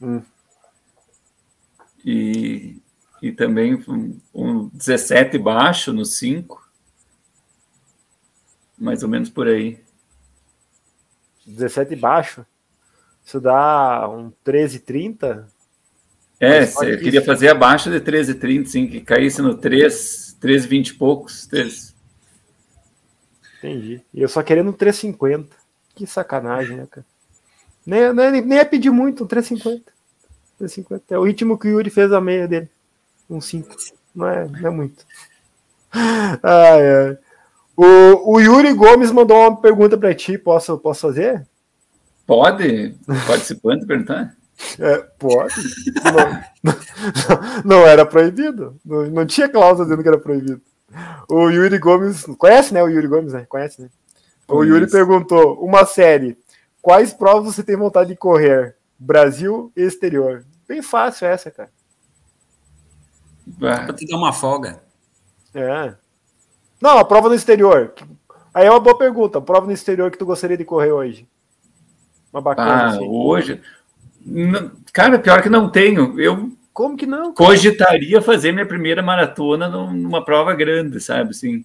Hum. E, e também um, um 17 baixo no 5. Mais ou menos por aí. 17 baixo? Isso dá um 13,30? É, eu queria fazer abaixo de 13,30, sim, que caísse no 3, 13,20 e poucos. 3. Entendi. E eu só querendo um 3,50. Que sacanagem, né, cara? Nem, nem, nem é pedir muito, um 3,50. 3,50. É o ritmo que o Yuri fez a meia dele. Um 5. Não é, não é muito. Ah, é. O, o Yuri Gomes mandou uma pergunta para ti. Posso, posso fazer? Pode. Participante perguntar? É, pode. Não, não, não, era proibido. Não, não tinha cláusula dizendo que era proibido. O Yuri Gomes. Conhece, né? O Yuri Gomes, né? Conhece, né? O Yuri perguntou: uma série. Quais provas você tem vontade de correr? Brasil e exterior. Bem fácil essa, cara. Pra te dar uma folga. É. Não, a prova no exterior. Aí é uma boa pergunta. A prova no exterior que tu gostaria de correr hoje? Uma bacana. Ah, assim. hoje. Cara, pior que não tenho. Eu. Como que não? Cogitaria fazer minha primeira maratona numa prova grande, sabe? Assim.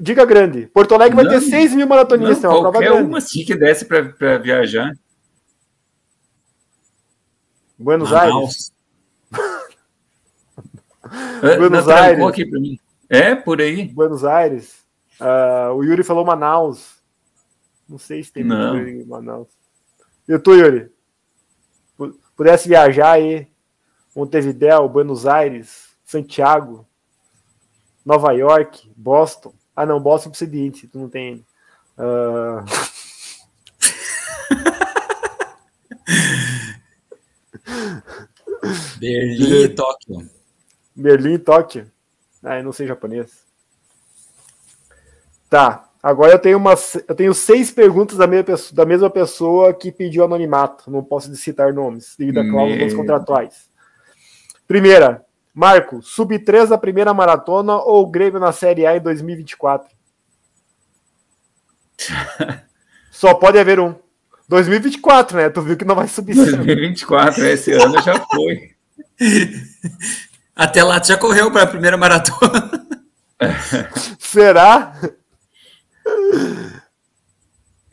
Diga grande. Porto Alegre não, vai ter 6 mil maratonistas. Não, é uma qualquer uma assim que desse para viajar. Buenos Aires. Buenos Aires. Aqui pra mim. É, por aí. Buenos Aires. Uh, o Yuri falou Manaus. Não sei se tem Não. em Manaus. E tu, Yuri? Pudesse viajar aí, Montevideo, Buenos Aires, Santiago. Nova York, Boston. Ah, não, Boston precisa de índice, tu não tem. Uh... Berlim e Tóquio. Berlim e Tóquio. Ah, eu não sei japonês. Tá. Agora eu tenho, umas, eu tenho seis perguntas da mesma, pessoa, da mesma pessoa que pediu anonimato. Não posso citar nomes devido a cláusulas contratuais. Primeira, Marco, sub-3 da primeira maratona ou Grêmio na Série A em 2024? Só pode haver um. 2024, né? Tu viu que não vai subir. 2024, esse ano já foi. Até lá tu já correu para a primeira maratona. Será?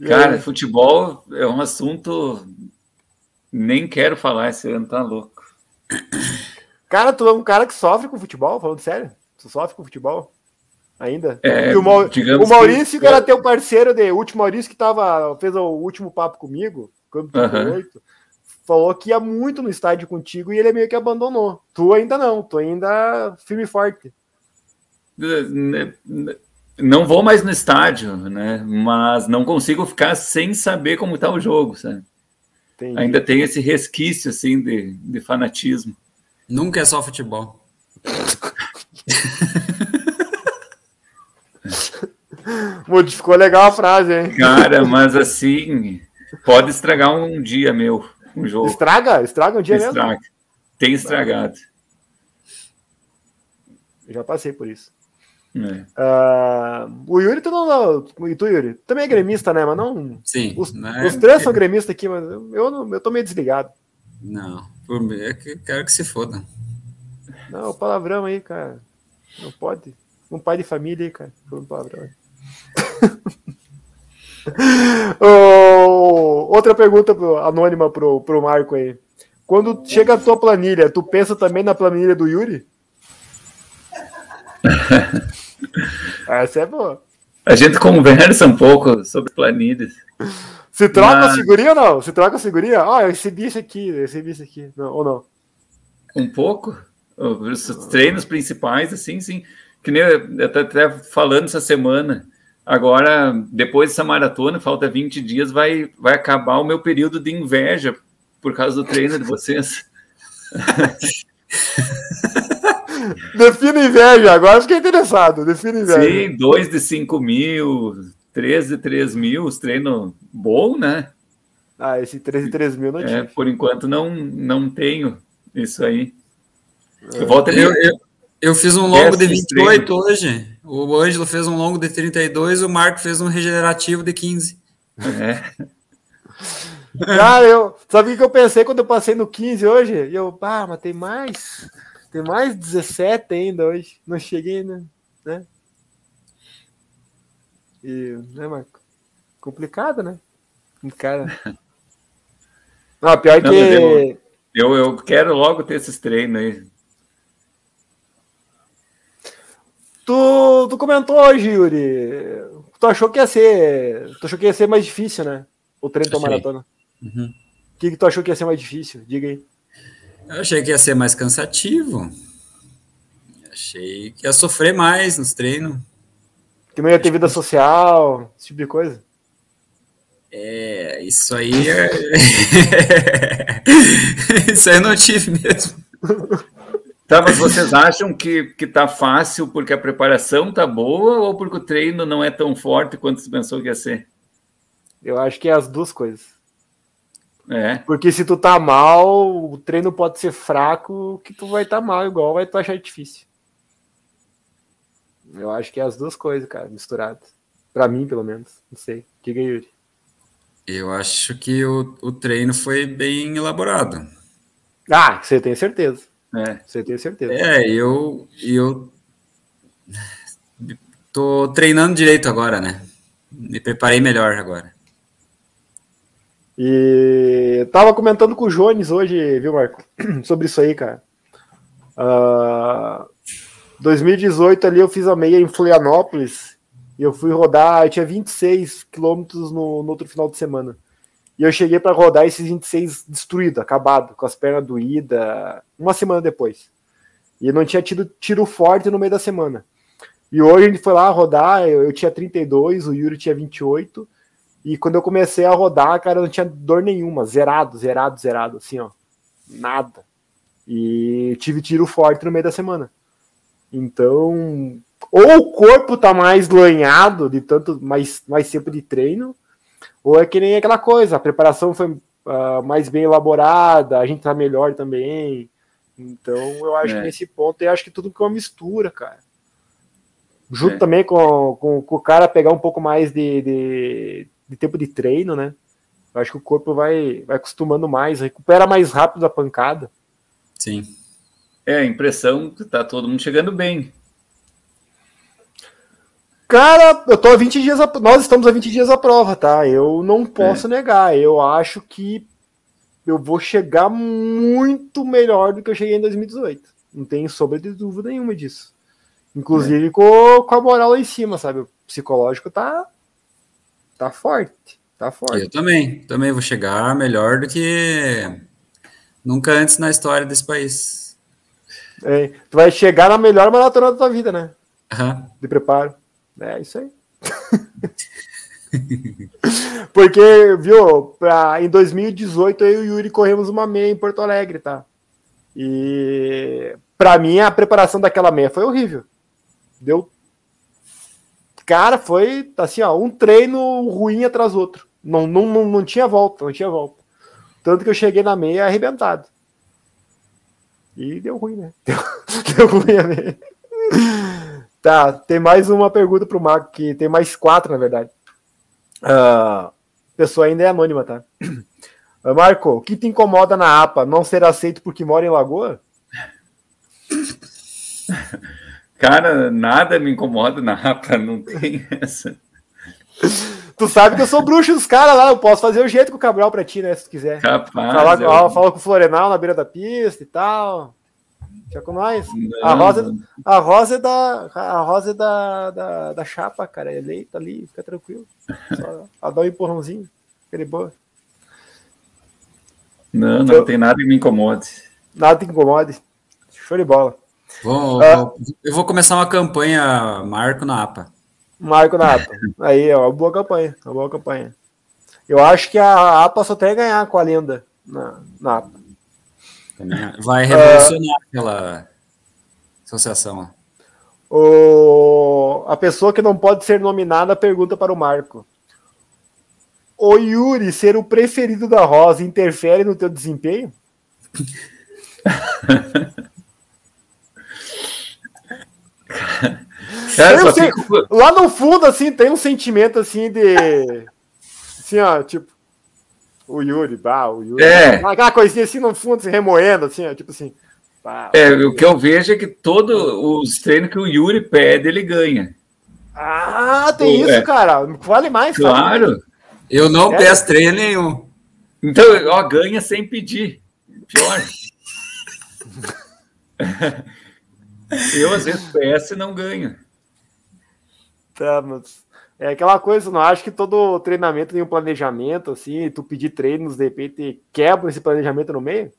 Cara, futebol é um assunto. Nem quero falar esse ano, tá louco. Cara, tu é um cara que sofre com futebol, falando sério? Tu sofre com futebol? Ainda? É, e o, Mau... o Maurício, que... que era teu parceiro de. O último Maurício que tava, fez o último papo comigo, quando tu uhum. Falou que ia muito no estádio contigo e ele meio que abandonou. Tu ainda não, tu ainda firme e forte. Não vou mais no estádio, né? Mas não consigo ficar sem saber como está o jogo, sabe? Entendi. Ainda tem esse resquício assim de, de fanatismo. Nunca é só futebol. Modificou legal a frase, hein? Cara, mas assim, pode estragar um dia meu, um jogo. Estraga? Estraga um dia Estraga. mesmo? Tem estragado. Eu já passei por isso. É. Uh, o Yuri, tu não. E tu, Yuri? Também é gremista, né? Mas não. Sim. Os, né? os três são gremistas aqui, mas eu, eu, eu tô meio desligado. Não, por mim é que quero que se foda. Não, palavrão aí, cara. Não pode. Um pai de família aí, cara. Falando palavrão aí. oh, outra pergunta pro, anônima pro, pro Marco aí. Quando chega a tua planilha, tu pensa também na planilha do Yuri? Essa é boa. A gente conversa um pouco sobre planilhas. Se troca Mas... a figurinha ou não? Se troca a figurinha? Ah, eu recebi isso aqui, eu recebi isso aqui. Não, ou não? Um pouco. Os treinos principais, assim, sim. Que nem eu até falando essa semana. Agora, depois dessa maratona, falta 20 dias, vai, vai acabar o meu período de inveja por causa do treino de vocês. Defina inveja, agora fiquei interessado. Defina inveja. Sim, 2 de 5 mil, 3 de 3 mil, os treinos bom, né? Ah, esse 3 de 3 mil não é, Por enquanto não, não tenho isso aí. É. Eu, volto eu, eu, eu fiz um longo de 28 treino. hoje. O Ângelo fez um longo de 32, o Marco fez um regenerativo de 15. É. Cara, eu, sabe o que eu pensei quando eu passei no 15 hoje? E eu, ah, mas tem mais. Tem mais 17 ainda hoje. Não cheguei, né? né? E, né, Marco? Complicado, né? Cara. Não, pior Não, que. Eu, eu, eu, quero logo ter esses treinos aí. Tu, tu comentou hoje, Yuri. Tu achou que ia ser. Tu achou que ia ser mais difícil, né? O treino da maratona. Uhum. O que, que tu achou que ia ser mais difícil? Diga aí. Eu achei que ia ser mais cansativo. Achei que ia sofrer mais nos treinos. Que não ia ter vida social, esse tipo de coisa. É, isso aí é... isso aí eu não tive mesmo. Tá, mas vocês acham que, que tá fácil porque a preparação tá boa ou porque o treino não é tão forte quanto você pensou que ia ser? Eu acho que é as duas coisas. É. Porque se tu tá mal, o treino pode ser fraco, que tu vai estar tá mal igual, vai tu achar difícil. Eu acho que é as duas coisas, cara, misturadas. Pra mim, pelo menos. Não sei. Diga aí, Yuri. Eu acho que o, o treino foi bem elaborado. Ah, você tem certeza. É. Você tem certeza. É, eu, eu tô treinando direito agora, né? Me preparei melhor agora. E tava comentando com o Jones hoje, viu, Marco? Sobre isso aí, cara. Uh, ah, 2018 ali eu fiz a meia em Florianópolis e eu fui rodar, eu tinha 26 quilômetros no, no outro final de semana. E eu cheguei para rodar esses 26 destruído, acabado, com as pernas doídas, uma semana depois. E não tinha tido tiro forte no meio da semana. E hoje gente foi lá rodar, eu, eu tinha 32, o Yuri tinha 28. E quando eu comecei a rodar, cara, não tinha dor nenhuma, zerado, zerado, zerado, assim, ó. Nada. E tive tiro forte no meio da semana. Então, ou o corpo tá mais lanhado de tanto mais, mais tempo de treino, ou é que nem aquela coisa, a preparação foi uh, mais bem elaborada, a gente tá melhor também. Então, eu acho é. que nesse ponto, eu acho que tudo que é uma mistura, cara. Junto é. também com, com, com, o cara pegar um pouco mais de, de, de, tempo de treino, né? Eu acho que o corpo vai, vai acostumando mais, recupera mais rápido a pancada. Sim. É, a impressão que tá todo mundo chegando bem. Cara, eu tô a 20 dias, a... nós estamos a 20 dias à prova, tá? Eu não posso é. negar, eu acho que eu vou chegar muito melhor do que eu cheguei em 2018. Não tenho sombra de dúvida nenhuma disso. Inclusive é. com, com a moral lá em cima, sabe? O psicológico tá, tá forte. Tá forte. Eu também. Também vou chegar melhor do que nunca antes na história desse país. É, tu vai chegar na melhor maratona da tua vida, né? Uhum. De preparo. É isso aí. Porque, viu, pra, em 2018 eu e o Yuri corremos uma meia em Porto Alegre, tá? E para mim a preparação daquela meia foi horrível. Deu. Cara, foi assim, ó, um treino ruim atrás do outro. Não, não, não, não tinha volta, não tinha volta. Tanto que eu cheguei na meia arrebentado. E deu ruim, né? Deu, deu ruim a meia. Tá, tem mais uma pergunta pro Marco, que tem mais quatro, na verdade. Uh, a pessoa ainda é anônima, tá? Uh, Marco, o que te incomoda na APA? Não ser aceito porque mora em Lagoa? Cara, nada me incomoda na APA, não tem essa. Tu sabe que eu sou bruxo dos caras lá, eu posso fazer o jeito com o Cabral pra ti, né? Se tu quiser. Capaz. Falar, eu... Fala com o Florenal na beira da pista e tal. Já com nós. A rosa, a rosa é da. A rosa é da, da, da chapa, cara. É eleita ali, fica tranquilo. Só dá um empurrãozinho. Aquele boa. Não, não eu, tem nada que me incomode. Nada que incomode. Show de bola. Vou, ah, vou, eu vou começar uma campanha Marco na APA. Marco na APA. Aí, ó, uma boa campanha. Uma boa campanha. Eu acho que a APA só tem a ganhar com a lenda na, na APA. Vai revolucionar uh, aquela associação. O, a pessoa que não pode ser nominada pergunta para o Marco. O Yuri ser o preferido da Rosa interfere no teu desempenho? Cara, fico... Lá no fundo, assim, tem um sentimento assim de. Assim, ó, tipo. O Yuri, bah, o Yuri. É. Aquela coisinha assim no fundo, se remoendo, assim, ó, tipo assim. Bah, é, o que eu vejo é que todos os treinos que o Yuri pede, ele ganha. Ah, tem isso, é. cara. Vale mais. Claro. Sabe? Eu não é. peço treino nenhum. Então, ó, ganha sem pedir. Pior. eu, às vezes, peço e não ganho. Tá, mas é aquela coisa, não acho que todo treinamento tem um planejamento, assim, tu pedir treinos, de repente, quebra esse planejamento no meio?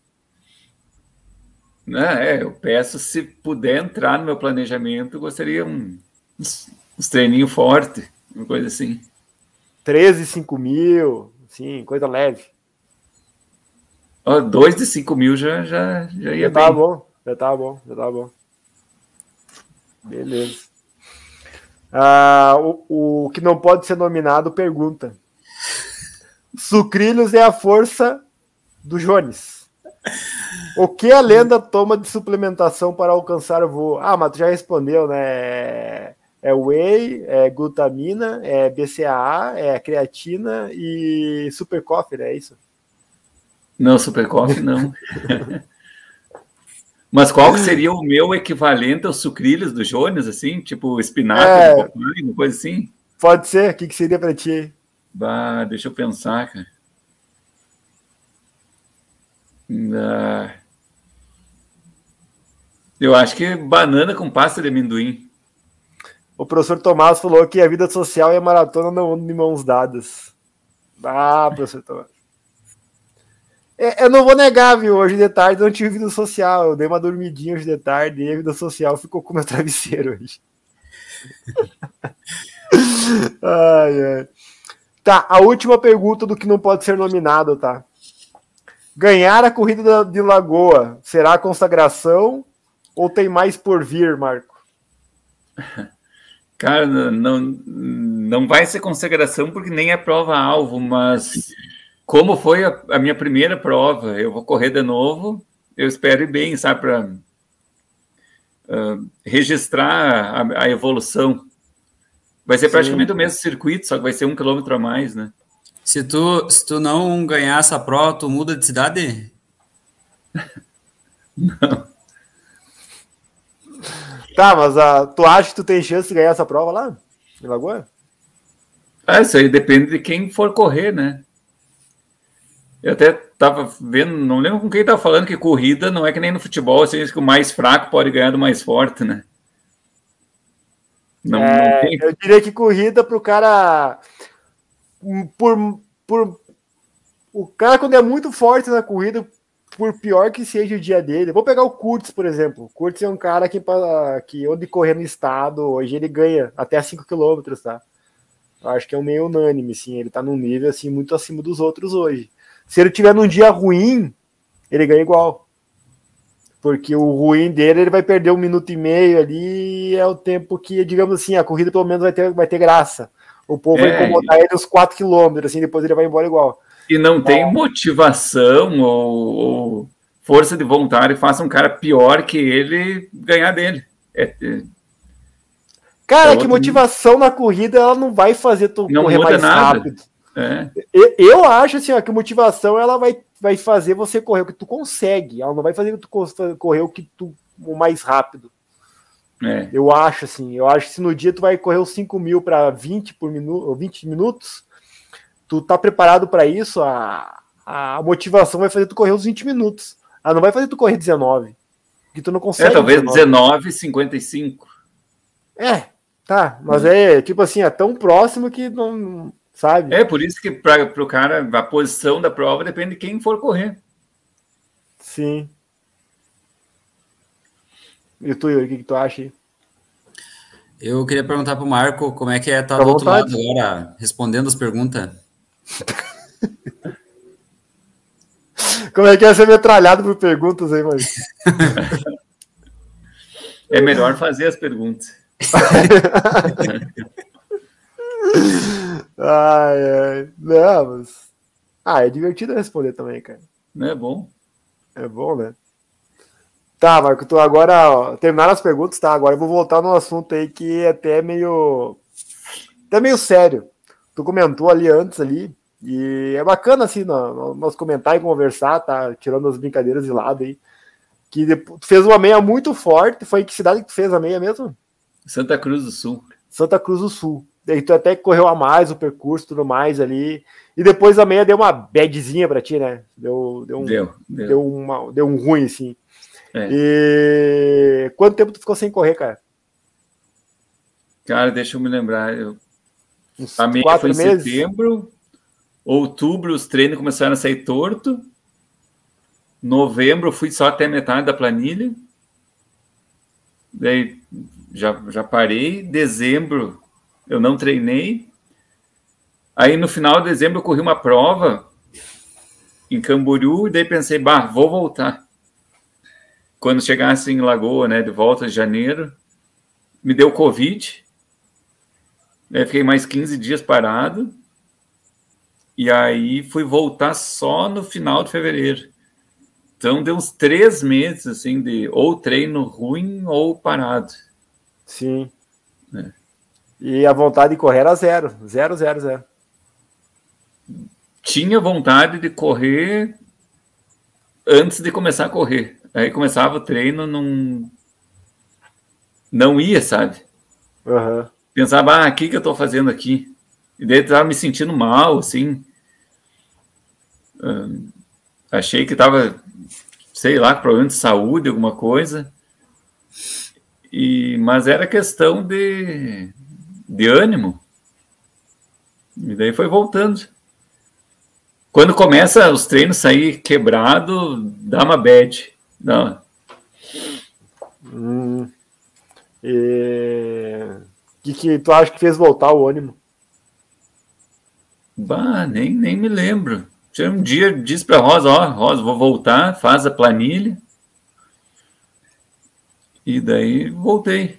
Não, é, eu peço, se puder entrar no meu planejamento, gostaria um, uns, uns treininhos fortes, uma coisa assim. 13, 5 mil, assim, coisa leve. Ó, dois de 5 mil já, já, já ia já tá bem. bom, já tá bom, já tá bom. Beleza. Ah, o, o que não pode ser nominado pergunta. Sucrilhos é a força do Jones. O que a lenda toma de suplementação para alcançar o voo? Ah, mas tu já respondeu, né? É whey, é glutamina, é BCAA, é creatina e super coffee, é isso? Não, super coffee não. Mas qual seria o meu equivalente aos sucrilhos do Jones, assim? Tipo espinafre, é, uma coisa assim? Pode ser. O que, que seria para ti? Bah, deixa eu pensar, cara. Ah, eu acho que banana com pasta de amendoim. O professor Tomás falou que a vida social e a maratona não andam de mãos dadas. Ah, professor Tomás. É, eu não vou negar, viu? Hoje de tarde não tive vida social. Eu dei uma dormidinha hoje de tarde e a vida social ficou com meu travesseiro hoje. ai, ai. Tá, a última pergunta do que não pode ser nominado, tá? Ganhar a corrida de Lagoa será consagração ou tem mais por vir, Marco? Cara, não, não vai ser consagração porque nem é prova-alvo, mas como foi a, a, minha primeira prova, eu vou correr de novo, eu espero ir bem, sabe, para uh, registrar a, a, evolução. Vai ser praticamente Sim. o mesmo circuito, só que vai ser um quilômetro a mais, né? Se tu, se tu não ganhar essa prova, tu muda de cidade? não. Tá, mas uh, tu acha que tu tem chance de ganhar essa prova lá? Em Lagoa? Ah, isso aí depende de quem for correr, né? Eu até tava vendo, não lembro com quem tava falando que corrida não é que nem no futebol, assim, que o mais fraco pode ganhar do mais forte, né? Não, é, não tem... Eu diria que corrida pro cara por, por o cara quando é muito forte na corrida, por pior que seja o dia dele, vou pegar o Kurtz, por exemplo. O Kurtz é um cara que, que onde correr no estado, hoje ele ganha até 5 km, tá? Eu acho que é um meio unânime, sim. Ele tá num nível assim muito acima dos outros hoje. Se ele tiver num dia ruim, ele ganha igual. Porque o ruim dele, ele vai perder um minuto e meio ali, é o tempo que, digamos assim, a corrida pelo menos vai ter, vai ter graça. O povo é, vai incomodar ele os 4 km, assim, depois ele vai embora igual. E não tem motivação ou, ou, força de vontade que faça um cara pior que ele ganhar dele. É, é... Cara, é que motivação na corrida ela não vai fazer tu não correr mais nada. rápido. É. Eu, acho assim, ó, que motivação ela vai, vai fazer você correr o que tu consegue. Ela não vai fazer tu correr o que tu o mais rápido. É. Eu acho assim, eu acho que se no dia tu vai correr os 5 mil para 20 por minuto, 20 minutos, tu tá preparado para isso, a, a motivação vai fazer tu correr os 20 minutos. Ela não vai fazer tu correr 19. Que tu não consegue. É, talvez 19, 55. É, tá. Mas hum. é tipo assim, é tão próximo que não. Sabe? É, por isso que para o cara, a posição da prova depende de quem for correr. Sim. E tu, Yuri, o que, que tu acha aí? Eu queria perguntar para o Marco como é que é estar tá do outro lado agora, respondendo as perguntas. Como é que é ser metralhado por perguntas aí, mas É melhor fazer as perguntas. ai, ai. Não, mas... Ah, é divertido responder também, cara. Não é bom? É bom, né? Tá, Marco, tu agora, ó, terminaram as perguntas, tá? Agora eu vou voltar no assunto aí que é até meio. Até meio sério. Tu comentou ali antes ali e é bacana, assim, no, nós comentar e conversar, tá? Tirando as brincadeiras de lado aí. Que depois, tu fez uma meia muito forte. Foi em que cidade que tu fez a meia mesmo? Santa Cruz do Sul. Santa Cruz do Sul. Tu até correu a mais o percurso tudo mais ali. E depois a meia deu uma badzinha pra ti, né? Deu, deu, um, deu, deu. deu, uma, deu um ruim, assim. É. E quanto tempo tu ficou sem correr, cara? Cara, deixa eu me lembrar. Eu... a meia foi em meses? setembro, Outubro, os treinos começaram a sair torto. Novembro, fui só até metade da planilha. Daí já, já parei. Dezembro, eu não treinei. Aí no final de dezembro, eu corri uma prova em Camboriú. E daí pensei, bah, vou voltar. Quando chegasse em Lagoa, né, de volta em janeiro, me deu Covid. Aí fiquei mais 15 dias parado. E aí fui voltar só no final de fevereiro. Então deu uns três meses assim de ou treino ruim ou parado. Sim. É. E a vontade de correr era zero. Zero, zero, zero. Tinha vontade de correr antes de começar a correr. Aí começava o treino, não, não ia, sabe? Uhum. Pensava, ah, o que, que eu tô fazendo aqui? E daí eu tava me sentindo mal, assim achei que estava, sei lá, problema de saúde, alguma coisa. E, mas era questão de, de ânimo. E daí foi voltando. Quando começa os treinos sair quebrado, dá uma bad. Não. Hum, e... que, que tu acha que fez voltar o ânimo? Bah, nem, nem me lembro. Um dia disse para Rosa, ó, Rosa, vou voltar, faz a planilha. E daí voltei.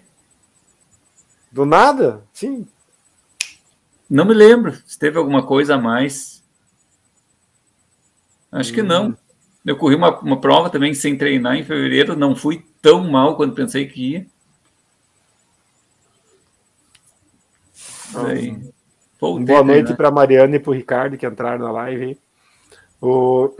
Do nada? Sim. Não me lembro se teve alguma coisa a mais. Acho hum. que não. Hum. Eu corri uma, uma prova também sem treinar em fevereiro, não fui tão mal quanto pensei que ia. Daí, Boa noite para Mariana e para o Ricardo que entraram na live. O...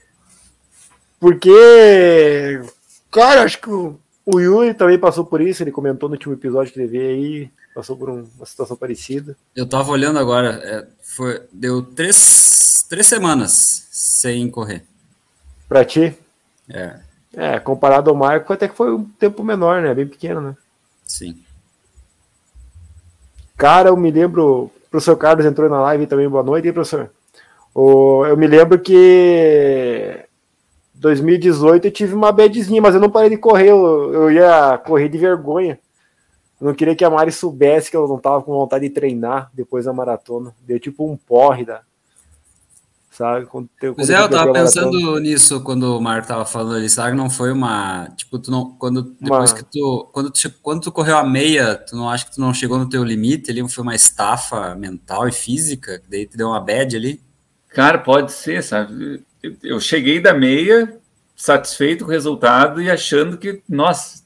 Porque, cara, acho que o, o Yuri também passou por isso. Ele comentou no último episódio que ele veio aí, passou por um, uma situação parecida. Eu tava olhando agora, é, foi, deu três, três semanas sem correr. Para ti? É. É, comparado ao Marco, até que foi um tempo menor, né? Bem pequeno, né? Sim. Cara, eu me lembro. O professor Carlos entrou na live também. Boa noite, hein, professor? O, eu me lembro que 2018 eu tive uma badzinha, mas eu não parei de correr. Eu, eu ia correr de vergonha. Eu não queria que a Mari soubesse que eu não tava com vontade de treinar depois da maratona. Deu tipo um porre da, sabe? Quando, quando pois é, eu tava pensando nisso quando o Marco tava falando ali, sabe? Não foi uma, tipo, tu não, quando depois uma... que tu, quando tu, quando tu correu a meia, tu não acha que tu não chegou no teu limite ali, foi uma estafa mental e física, que daí te deu uma bad ali? Cara, pode ser, sabe? Eu cheguei da meia satisfeito com o resultado e achando que, nossa,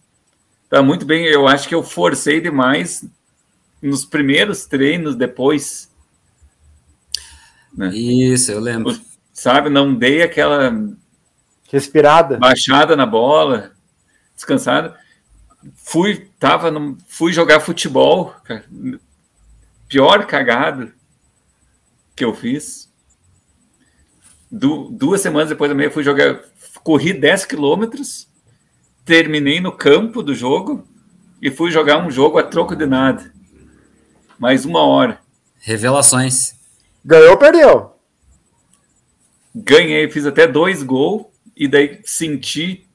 tá muito bem. Eu acho que eu forcei demais nos primeiros treinos depois né? Isso, eu lembro. Sabe, não dei aquela respirada, baixada na bola, descansada. Fui, tava no, fui jogar futebol, cara. pior cagada que eu fiz. Du, duas semanas depois da meia fui jogar, corri 10 quilômetros, terminei no campo do jogo e fui jogar um jogo a troco de nada. Mais uma hora. Revelações. Ganhou ou perdeu? Ganhei, fiz até dois gols e daí senti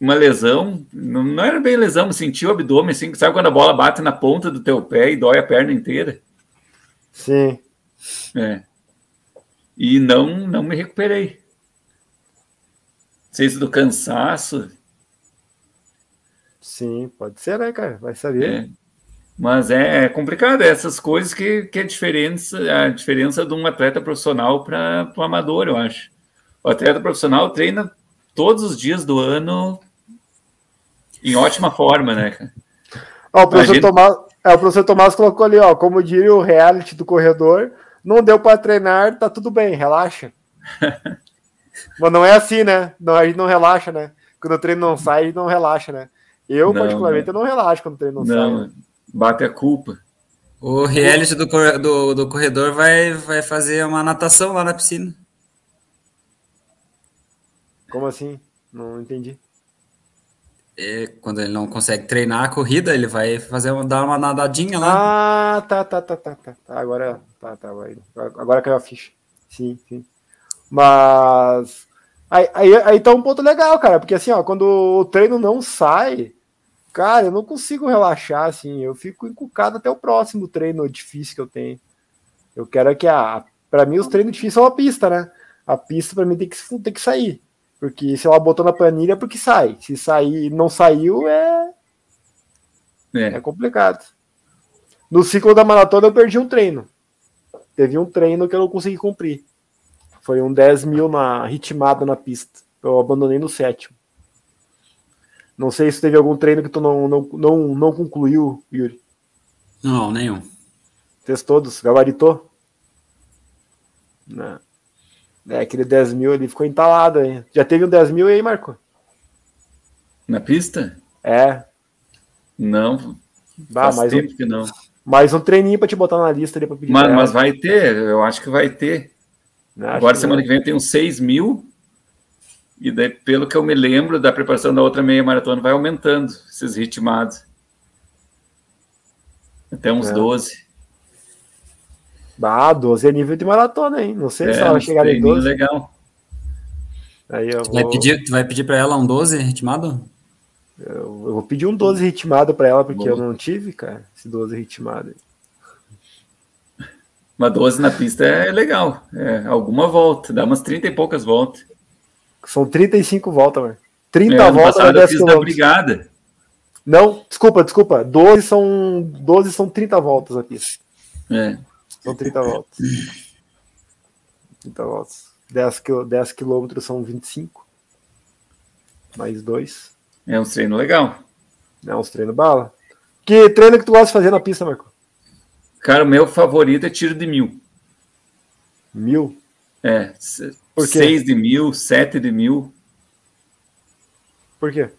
uma lesão. Não, não era bem lesão, senti o abdômen, assim, sabe quando a bola bate na ponta do teu pé e dói a perna inteira? Sim. É. E não, não me recuperei. Não sei se do cansaço. Sim, pode ser, né, cara? Vai saber. É. Mas é, é complicado, é essas coisas que, que é a diferença, a diferença de um atleta profissional para o amador, eu acho. O atleta profissional treina todos os dias do ano em ótima forma, né, Ó, o, professor gente... Tomás, é, o professor Tomás colocou ali, ó, como diria o reality do corredor, não deu para treinar, tá tudo bem, relaxa. Mas não é assim, né? Não, a gente não relaxa, né? Quando o treino não sai, a gente não relaxa, né? Eu, não, particularmente, eu não relaxo quando o treino não, não sai. Né? bate a culpa. O reality do, do, do corredor vai, vai fazer uma natação lá na piscina. Como assim? Não entendi. É, quando ele não consegue treinar a corrida, ele vai fazer dar uma nadadinha lá. Ah, tá, tá, tá, tá, tá. Agora, tá, tá. Agora caiu a ficha. Sim, sim. Mas aí, aí, aí tá um ponto legal, cara, porque assim, ó, quando o treino não sai, Cara, eu não consigo relaxar assim, eu fico encucado até o próximo treino difícil que eu tenho. Eu quero que a. Para mim, os treinos difíceis são a pista, né? A pista para mim tem que, tem que sair. Porque se ela botou na planilha é porque sai. Se sair não saiu, é. É, é complicado. No ciclo da maratona eu perdi um treino. Teve um treino que eu não consegui cumprir. Foi um 10 mil na, ritmado na pista. Eu abandonei no sétimo. Não sei se teve algum treino que tu não, não, não, não concluiu, Yuri. Não, nenhum. Fez todos? Gabaritou? Não. É, aquele 10 mil ali ficou entalado aí. Já teve um 10 mil aí, Marco? Na pista? É. Não. Bah, mais um, que não. Mais um treininho para te botar na lista ali para pedir. Mas, mas, vai ter, eu acho que vai ter. Agora, que semana não. que vem, tem uns 6 mil. E daí, pelo que eu me lembro da preparação da outra meia maratona, vai aumentando esses ritmados. Até uns é. 12. Ah, 12 é nível de maratona, hein? Não sei é, se ela vai chegar em 12. legal. Aí eu tu, vou... vai pedir, tu vai pedir para ela um 12 ritmado? Eu, eu vou pedir um 12 ritmado para ela, porque Bom. eu não tive, cara, esse 12 ritmado. Uma 12 na pista é legal. É alguma volta, dá umas 30 e poucas voltas. São 35 voltas, mano. 30 é, voltas na 10 km. brigada. Não, desculpa, desculpa. 12 são, 12 são 30 voltas a pista. É. São 30 voltas. 30 voltas. 10, 10 quilômetros são 25. Mais 2. É um treino legal. É um treino bala. Que treino que tu gosta de fazer na pista, Marco? Cara, o meu favorito é tiro de mil. Mil? É. Seis de mil, sete de mil. Por quê?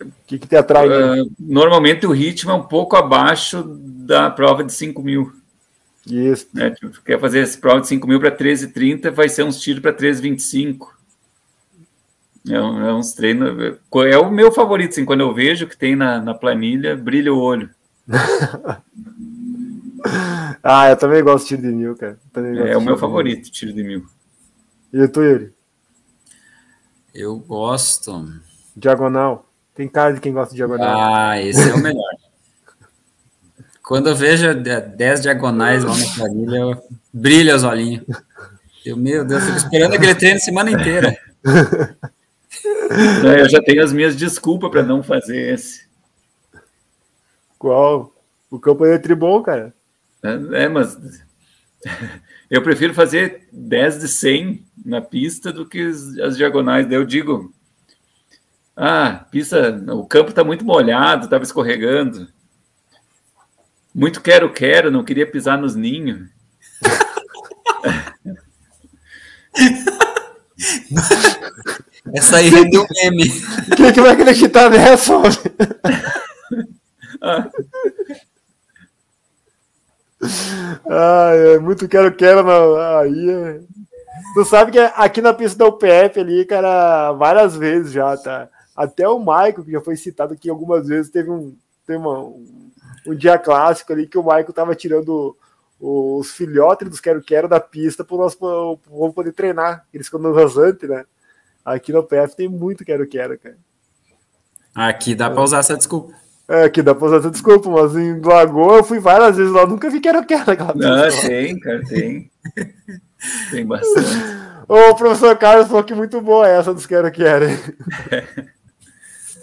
O que, que te atrai? Uh, normalmente o ritmo é um pouco abaixo da prova de 5 mil. Isso. Né? Tipo, quer fazer essa prova de 5 mil para 13,30, vai ser uns tiros para 13,25. É, é uns treinos. É o meu favorito, assim, quando eu vejo que tem na, na planilha, brilha o olho. ah, eu também gosto de tiro de mil, cara. É o meu favorito, mil. tiro de mil. E tu, Yuri? Eu gosto. Diagonal. Tem cara de quem gosta de diagonal. Ah, esse é o melhor. Quando eu vejo 10 diagonais lá na planilha, brilha os olhinhos. Eu, meu Deus, fico esperando aquele treino semana inteira. Não, eu já tenho as minhas desculpas para não fazer esse. Qual? O campanha é tribom, cara. É, é, mas eu prefiro fazer 10 de 100 na pista do que as diagonais. Daí eu digo, ah, pista, o campo está muito molhado, estava escorregando. Muito quero, quero, não queria pisar nos ninhos. Essa aí rendeu um meme. Quem que vai acreditar nessa? Ah. Ai, é muito quero, quero. Na... Aí, é... Tu sabe que aqui na pista da UPF ali, cara, várias vezes já, tá? Até o Maico, que já foi citado aqui algumas vezes, teve um, teve uma, um, um dia clássico ali que o Maico tava tirando os filhotes dos quero-quero da pista para o nosso povo poder treinar. Eles ficam no rasante, né? Aqui no PF tem muito quero-quero, cara. Aqui dá para usar essa desculpa. É, aqui dá pra usar essa desculpa, mas em Lagoa eu fui várias vezes lá, nunca vi quero-quero naquela Não, tem, cara, tem. tem bastante. O professor Carlos falou que muito boa essa dos quero-quero.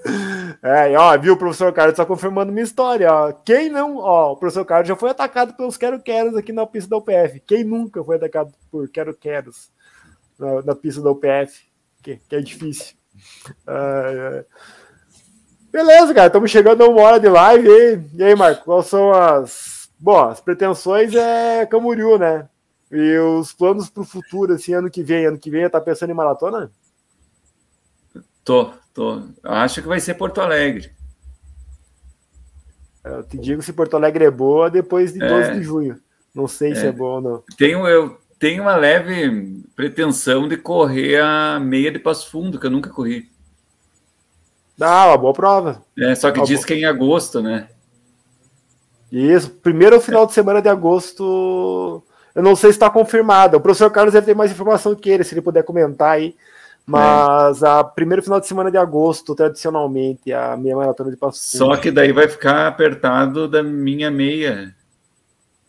É, ó, viu, o professor Carlos tá confirmando minha história, ó. Quem não, ó, o professor Carlos já foi atacado pelos quero-queros aqui na pista da UPF. Quem nunca foi atacado por quero-queros na, na, pista da UPF? Que, que é difícil. Beleza, cara, estamos chegando a uma hora de live. E, e aí, Marco, quais são as. Bom, as pretensões é Camboriú, né? E os planos para o futuro, assim, ano que vem? Ano que vem, tá pensando em maratona? Tô, tô. Acho que vai ser Porto Alegre. Eu te digo se Porto Alegre é boa depois de 12 é, de junho. Não sei é, se é bom ou não. Tenho, eu tenho uma leve pretensão de correr a meia de Passo Fundo, que eu nunca corri. Ah, uma boa prova. É, só que uma diz boa... que é em agosto, né? Isso, primeiro final de semana de agosto. Eu não sei se está confirmado. O professor Carlos deve ter mais informação que ele, se ele puder comentar aí. Mas é. a primeiro final de semana de agosto, tradicionalmente, a meia maratona de Passo Só que daí vai ficar apertado da minha meia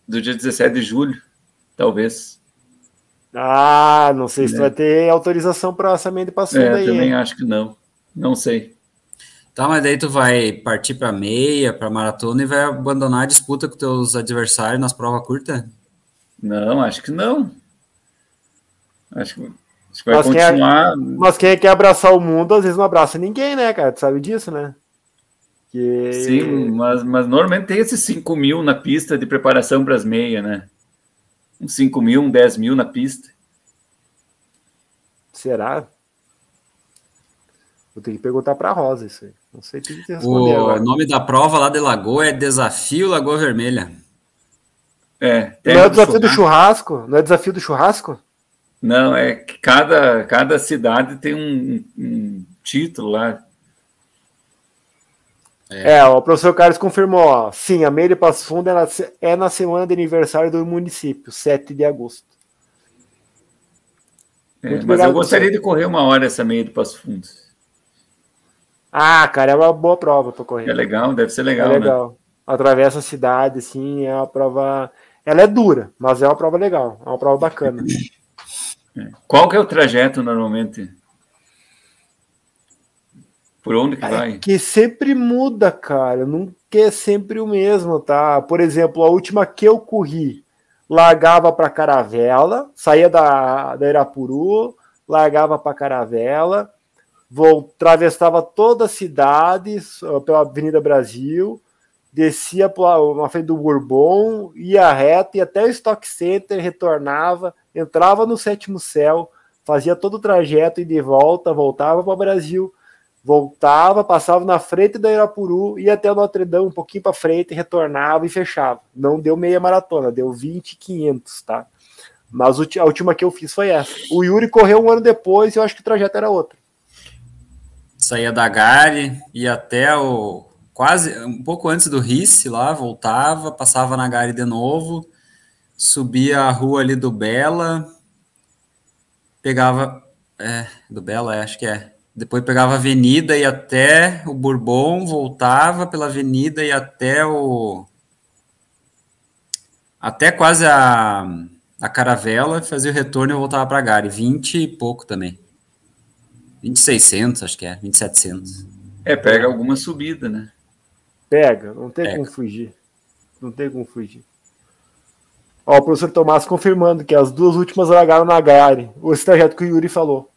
do dia 17 de julho, talvez. Ah, não sei se é. vai ter autorização para essa meia de Passo é, aí. Também acho que não. Não sei. Tá, mas daí tu vai partir para meia, para maratona e vai abandonar a disputa com teus adversários nas provas curtas? Não, acho que não. Acho que Acho que vai mas continuar. Quem é, mas quem quer abraçar o mundo, às vezes não abraça ninguém, né, cara? Tu sabe disso, né? Que... Sim, mas, mas normalmente tem esses 5 mil na pista de preparação para as meias, né? Uns 5 mil, um 10 mil na pista. Será? Vou ter que perguntar para a Rosa isso aí. Não sei o que responder o agora. nome da prova lá de Lagoa é Desafio Lagoa Vermelha. É. Não é o desafio do churrasco? Não é desafio do churrasco? Não, é que cada, cada cidade tem um, um título lá. É. é. o professor Carlos confirmou, ó, sim, a Meia de Passo Fundo é na, é na semana de aniversário do município, 7 de agosto. É, mas eu gostaria de correr uma hora essa meia de Passo Fundo. Ah, cara, é uma boa prova pra correr. É legal, deve ser legal, é legal. Né? Atravessa a cidade, assim, é uma prova. Ela é dura, mas é uma prova legal, é uma prova bacana. Qual que é o trajeto normalmente? Por onde que é vai? Que sempre muda, cara. Nunca é sempre o mesmo, tá? Por exemplo, a última que eu corri, largava para Caravela, saía da, da Irapuru, largava para Caravela, vou, atravessava toda a cidade pela Avenida Brasil, descia na frente do Bourbon, ia reto, ia até o Stock Center, retornava, entrava no sétimo céu, fazia todo o trajeto e de volta, voltava para o Brasil, voltava, passava na frente da Irapuru, ia até o Notre Dame um pouquinho para frente, retornava e fechava. Não deu meia maratona, deu 20 500, tá? Mas a última que eu fiz foi essa. O Yuri correu um ano depois e eu acho que o trajeto era outro. Saía da Gare, ia até o quase um pouco antes do Rice lá, voltava, passava na Gare de novo, subia a rua ali do Bela, pegava é, do Bela, é, acho que é, depois pegava a avenida e até o Bourbon, voltava pela avenida e até o. Até quase a, a Caravela, fazia o retorno e voltava para Gare. 20 e pouco também. 2600, acho que é, 2700. É, pega alguma subida, né? Pega, não tem pega. como fugir. Não tem como fugir. Ó, o professor Tomás confirmando que as duas últimas largaram na Gare. Esse trajeto que o Yuri falou.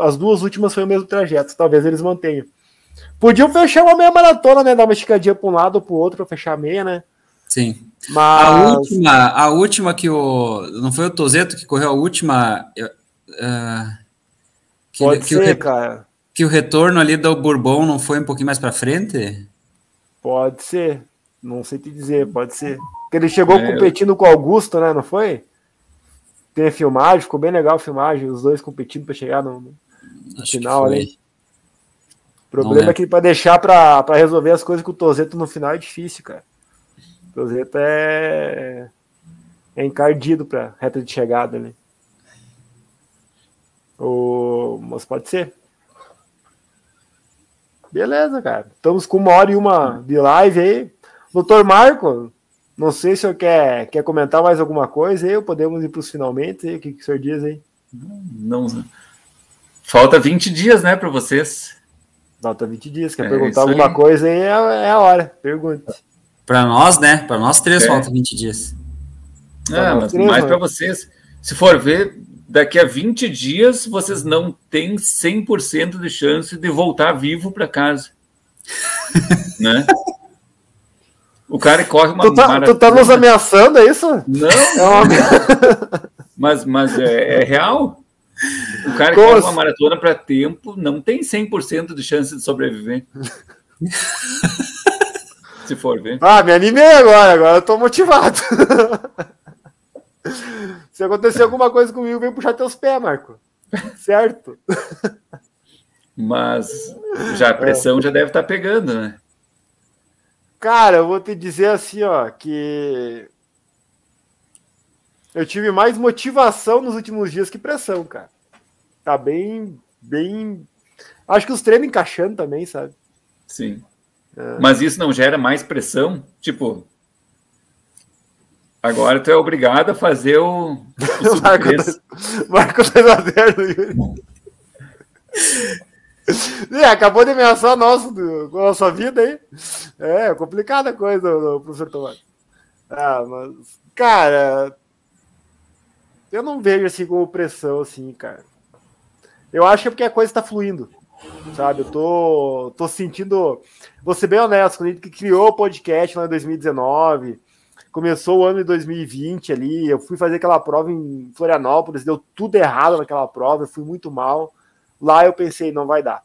As duas últimas foi o mesmo trajeto, talvez eles mantenham. Podiam fechar uma meia maratona, né? Dar uma esticadinha para um lado ou para o outro para fechar a meia, né? Sim. Mas... A última, a última que o. Não foi o Tozeto que correu a última. Uh, que, Pode que ser, o, cara. Que o retorno ali do Bourbon não foi um pouquinho mais para frente? Pode ser. Não sei te dizer, pode ser. Porque ele chegou é, competindo eu... com o Augusto, né? Não foi? Tem filmagem, ficou bem legal a filmagem, os dois competindo para chegar no, no final ali. O problema é que para deixar para resolver as coisas com o Tozeto no final é difícil, cara. O Tozeto é, é encardido para reta de chegada ali. O, mas pode ser. Beleza, cara. Estamos com uma hora e uma de live aí. Doutor Marco, não sei se o senhor quer, quer comentar mais alguma coisa aí, ou podemos ir para os finalmente o que, que o senhor diz aí? Não, falta 20 dias, né, para vocês. Falta 20 dias, quer é, perguntar alguma aí. coisa aí, é, é, a hora, pergunte. Para nós, né, para nós três é. falta 20 dias. Ah, mas três, mais para vocês. Se for ver, daqui a 20 dias vocês não têm 100% de chance de voltar vivo para casa. né? O cara corre uma tu tá, tu tá nos ameaçando, é isso? Não. É uma... mas mas é, é, real. O cara que corre uma maratona para tempo não tem 100% de chance de sobreviver. Se for ver. Ah, me animei agora, agora eu tô motivado. Se acontecer alguma coisa comigo, vem puxar teus pés, Marco. Certo? Mas já a pressão é. já deve estar tá pegando, né? Cara, eu vou te dizer assim, ó, que eu tive mais motivação nos últimos dias que pressão, cara. Tá bem, bem. Acho que os treinos encaixando também, sabe? Sim. É. Mas isso não gera mais pressão? Tipo, agora tu é obrigado a fazer o. o Marco 2x0, Yuri. É, acabou de ameaçar nosso, nossa vida aí. É, complicada a coisa, professor Tomás. Ah, mas, cara, eu não vejo assim como pressão, assim, cara. Eu acho que é porque a coisa tá fluindo, sabe? Eu tô, tô sentindo. Vou ser bem honesto, quando a gente criou o podcast lá em 2019, começou o ano de 2020 ali, eu fui fazer aquela prova em Florianópolis, deu tudo errado naquela prova, eu fui muito mal. Lá eu pensei, não vai dar.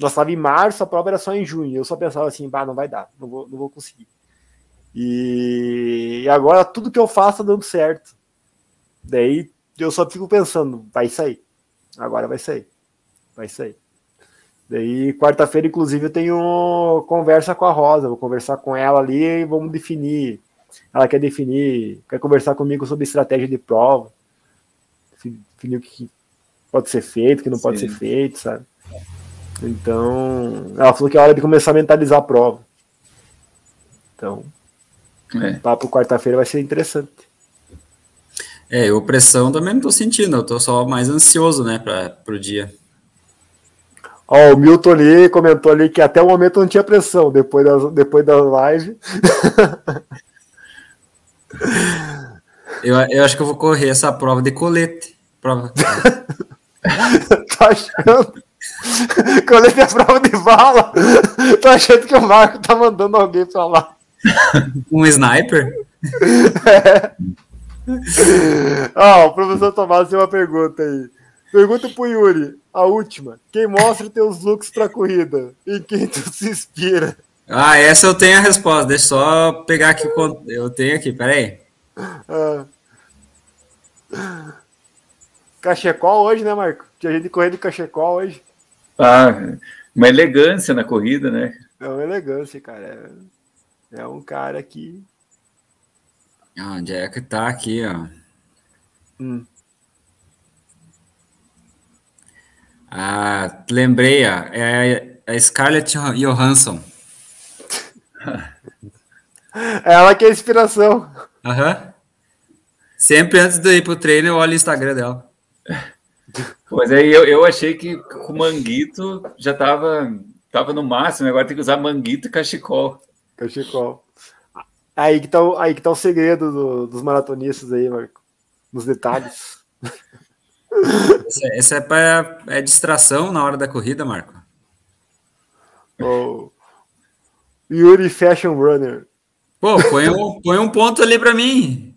Nós estávamos em março, a prova era só em junho. Eu só pensava assim, bah, não vai dar, não vou, não vou conseguir. E, e agora tudo que eu faço tá dando certo. Daí eu só fico pensando, vai sair. Agora vai sair. Vai sair. Daí, quarta-feira, inclusive, eu tenho conversa com a Rosa. Vou conversar com ela ali e vamos definir. Ela quer definir, quer conversar comigo sobre estratégia de prova. Definir o que pode ser feito, o que não Sim. pode ser feito, sabe? Então, ela falou que é hora de começar a mentalizar a prova. Então, É. papo quarta-feira vai ser interessante. É, eu pressão também não tô sentindo, eu tô só mais ansioso, né, para pro dia. Ó, o Milton ali comentou ali que até o momento não tinha pressão depois da, depois da live. Eu, eu acho que eu vou correr essa prova de colete. Prova. Tô achando. Colete a prova de bala. Tô achando que o Marco tá mandando alguém pra lá. Um sniper? Ó, o professor Tomás tem uma pergunta aí. Pergunta pro Yuri, a última. Quem mostra teus looks pra corrida? Em quem tu se inspira? Ah, essa eu tenho a resposta. Deixa eu só pegar aqui. Eu tenho aqui, peraí. Ah. Cachecol hoje, né, Marco? Tinha gente correndo de cachecol hoje. Ah, uma elegância na corrida, né? É uma elegância, cara. É, é um cara que. Ah, Onde é que tá aqui, ó? Hum. Ah, lembrei, ó. É a Scarlett Johansson. Ela que é a inspiração. Aham. Sempre antes de ir pro treino, eu olho o Instagram dela. Pois é, eu, eu achei que com o manguito já tava, tava no máximo, agora tem que usar manguito e cachecol. Cachecol. Aí que tá, o- aí que tá o segredo do- dos maratonistas aí, Marco. Nos detalhes. Essa, é pra é distração na hora da corrida, Marco. O Yuri Fashion Runner. Pô, põe um, põe um ponto ali pra mim.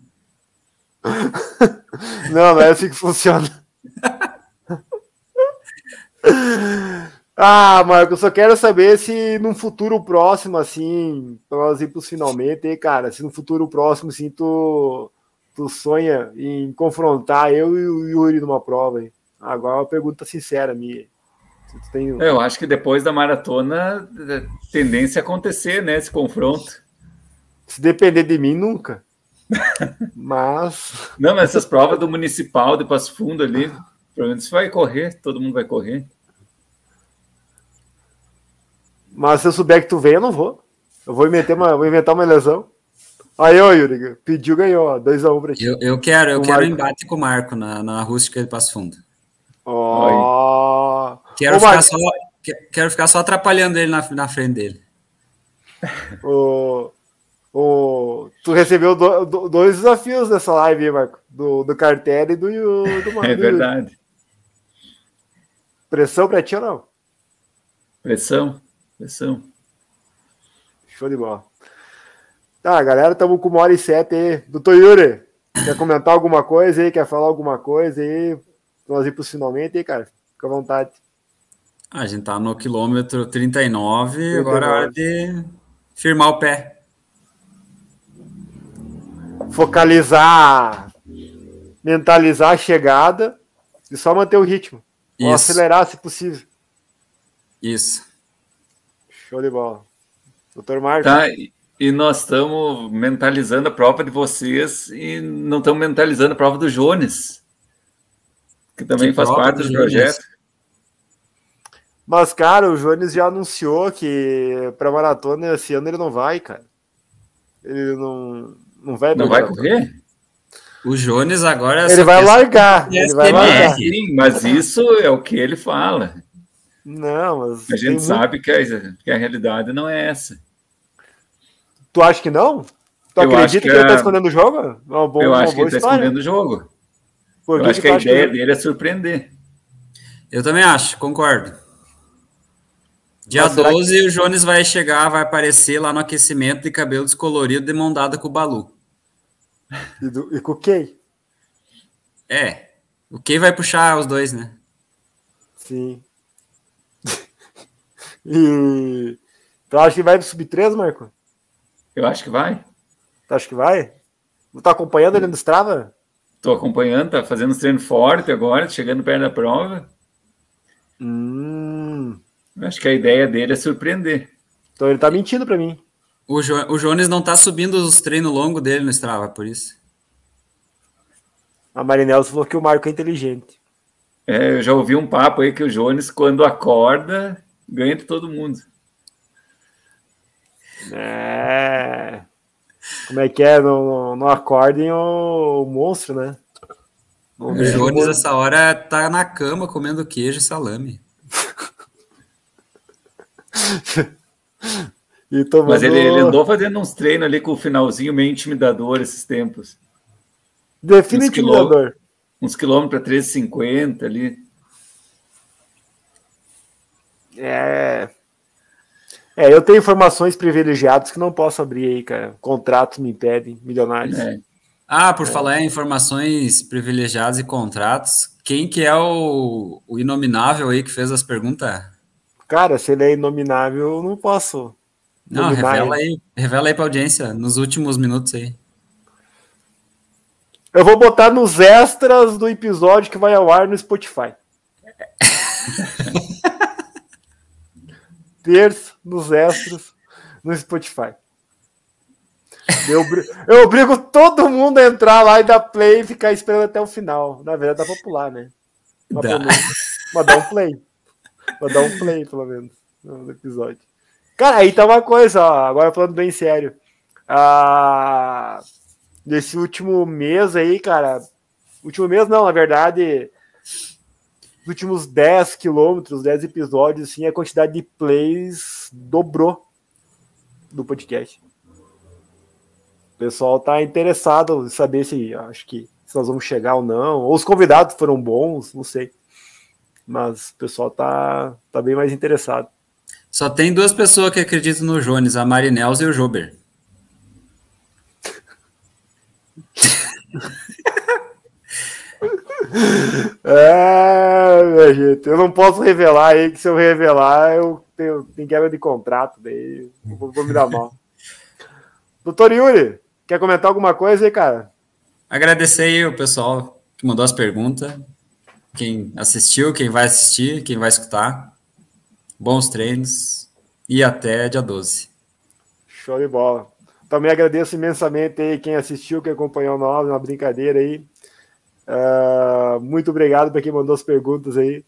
Não, não é assim que funciona. Ah, Marco, eu só quero saber se num futuro próximo, assim, pra nós ir pros finalmente, cara, se no futuro próximo, assim, tu, tu sonha em confrontar eu e o Yuri numa prova, hein? Agora uma pergunta sincera minha. Tem... Eu acho que depois da maratona, é, tendência a acontecer, né? Esse confronto. Se depender de mim, nunca. Mas, Não, mas essas provas do municipal de Passo Fundo ali, provavelmente vai correr, todo mundo vai correr. Mas se eu souber que tu vem, eu não vou. Eu vou inventar uma, vou inventar uma lesão. Aí, ô, Yuri, pediu, ganhou, ó, 2x1 pra ti. Eu, eu quero, eu O quero Marco. embate com o Marco na, na rústica de Passo Fundo. Ó. Quero, Ô, ficar Marco, só, que- quero ficar só atrapalhando ele na, na frente dele. O, o, tu recebeu do- do- dois desafios nessa live, aí, Marco. Do, do Cartel e do, do, do É do- verdade. Pressão pra ti ou não? Pressão, pressão. Show de bola. Tá, galera, estamos com uma hora e sete aí. Doutor Yuri, quer comentar alguma coisa aí? Quer falar alguma coisa aí? Nós ir pros finalmente aí, cara. Fica à vontade. Ah, a gente tá no quilômetro 39, 39. agora é hora de firmar o pé. Focalizar, mentalizar a chegada e só manter o ritmo. Ou Isso. acelerar se possível. Isso. Show de bola. Doutor Marcos. Tá, e- nós estamos mentalizando a prova de vocês e não estamos mentalizando a prova do Jones, que também Que faz parte do do Jones? projeto. Mas, cara, o Jones já anunciou que pra maratona esse ano ele não vai, cara. Ele não, não vai Não vai maratona. correr? O Jones agora. Ele só vai largar. Ele vai ele É, largar. é. sim, mas isso é o que ele fala. Não, mas. A gente muito- sabe que a, que a realidade não é essa. Tu acha que não? Tu Eu acho acredita que, que ele tá a- escondendo o jogo? É Uma boa, Eu uma acho que ele está escondendo o jogo. Por Eu acho que a ideia que- dele é surpreender. Eu também acho, concordo. Dia Mas será que- 12, o Jones vai chegar, vai aparecer lá no aquecimento de cabelo descolorido de mão dada com o Balu. E, do, e com o Kay? É. O quem vai puxar os dois, né? Sim. E. Tu acha que vai no Sub-3, Marco? Eu acho que vai. Tu acha que vai? Tu tá acompanhando ele no Strava? Estou acompanhando, tá fazendo uns treinos forte agora, chegando perto da prova. Hum. Eu acho que a ideia dele é surpreender. Então ele tá mentindo pra mim. O, jo o Jones não tá subindo os treinos longos dele no Strava, por isso. A Marinello falou que o Marco é inteligente. É, eu já ouvi um papo aí que o Jones, quando acorda, ganha de todo mundo. É. Como é que é? No, no acordem o, o monstro, né? O é, Jones, essa hora, tá na cama comendo queijo e salame. e tomando... Mas ele, ele, andou fazendo uns treinos ali com o finalzinho meio intimidador esses tempos. Define intimidador. Uns quilômetros para 13,50 ali. É. É, eu tenho informações privilegiadas que não posso abrir aí, cara. Contratos me impedem, milionários. É. Ah, por é. falar em informações privilegiadas e contratos, quem que é o, o inominável aí que fez as perguntas? Cara, se ele é inominável, eu não posso. Não, revela aí, revela aí pra audiência, nos últimos minutos aí. Eu vou botar nos extras do episódio que vai ao ar no Spotify. Terça, nos extras, no Spotify. Eu, eu obrigo todo mundo a entrar lá e dar play e ficar esperando até o final. Na verdade, dá pra pular, né? Dá. Mas dá um play. Mas dar um play, pelo menos, no episódio. Cara, aí tá uma coisa, ó, agora falando bem sério. Ah, nesse último mês aí, cara. Último mês não, na verdade. Nos últimos 10 quilômetros, 10 episódios, assim, a quantidade de plays dobrou do podcast. O pessoal tá interessado em saber se acho que se nós vamos chegar ou não. Ou os convidados foram bons, não sei. Mas o pessoal tá, tá bem mais interessado. Só tem duas pessoas que acreditam no Jones, a Marinels e o Jober. é, minha gente, eu não posso revelar aí, que se eu revelar, eu tenho, tenho quebra de contrato, daí vou, vou me dar mal. Doutor Yuri, Quer comentar alguma coisa aí, cara? Agradecer aí o pessoal que mandou as perguntas, quem assistiu, quem vai assistir, quem vai escutar. Bons treinos e até dia 12. Show de bola. Também agradeço imensamente aí quem assistiu, quem acompanhou nós, uma brincadeira aí. Uh, muito obrigado para quem mandou as perguntas aí.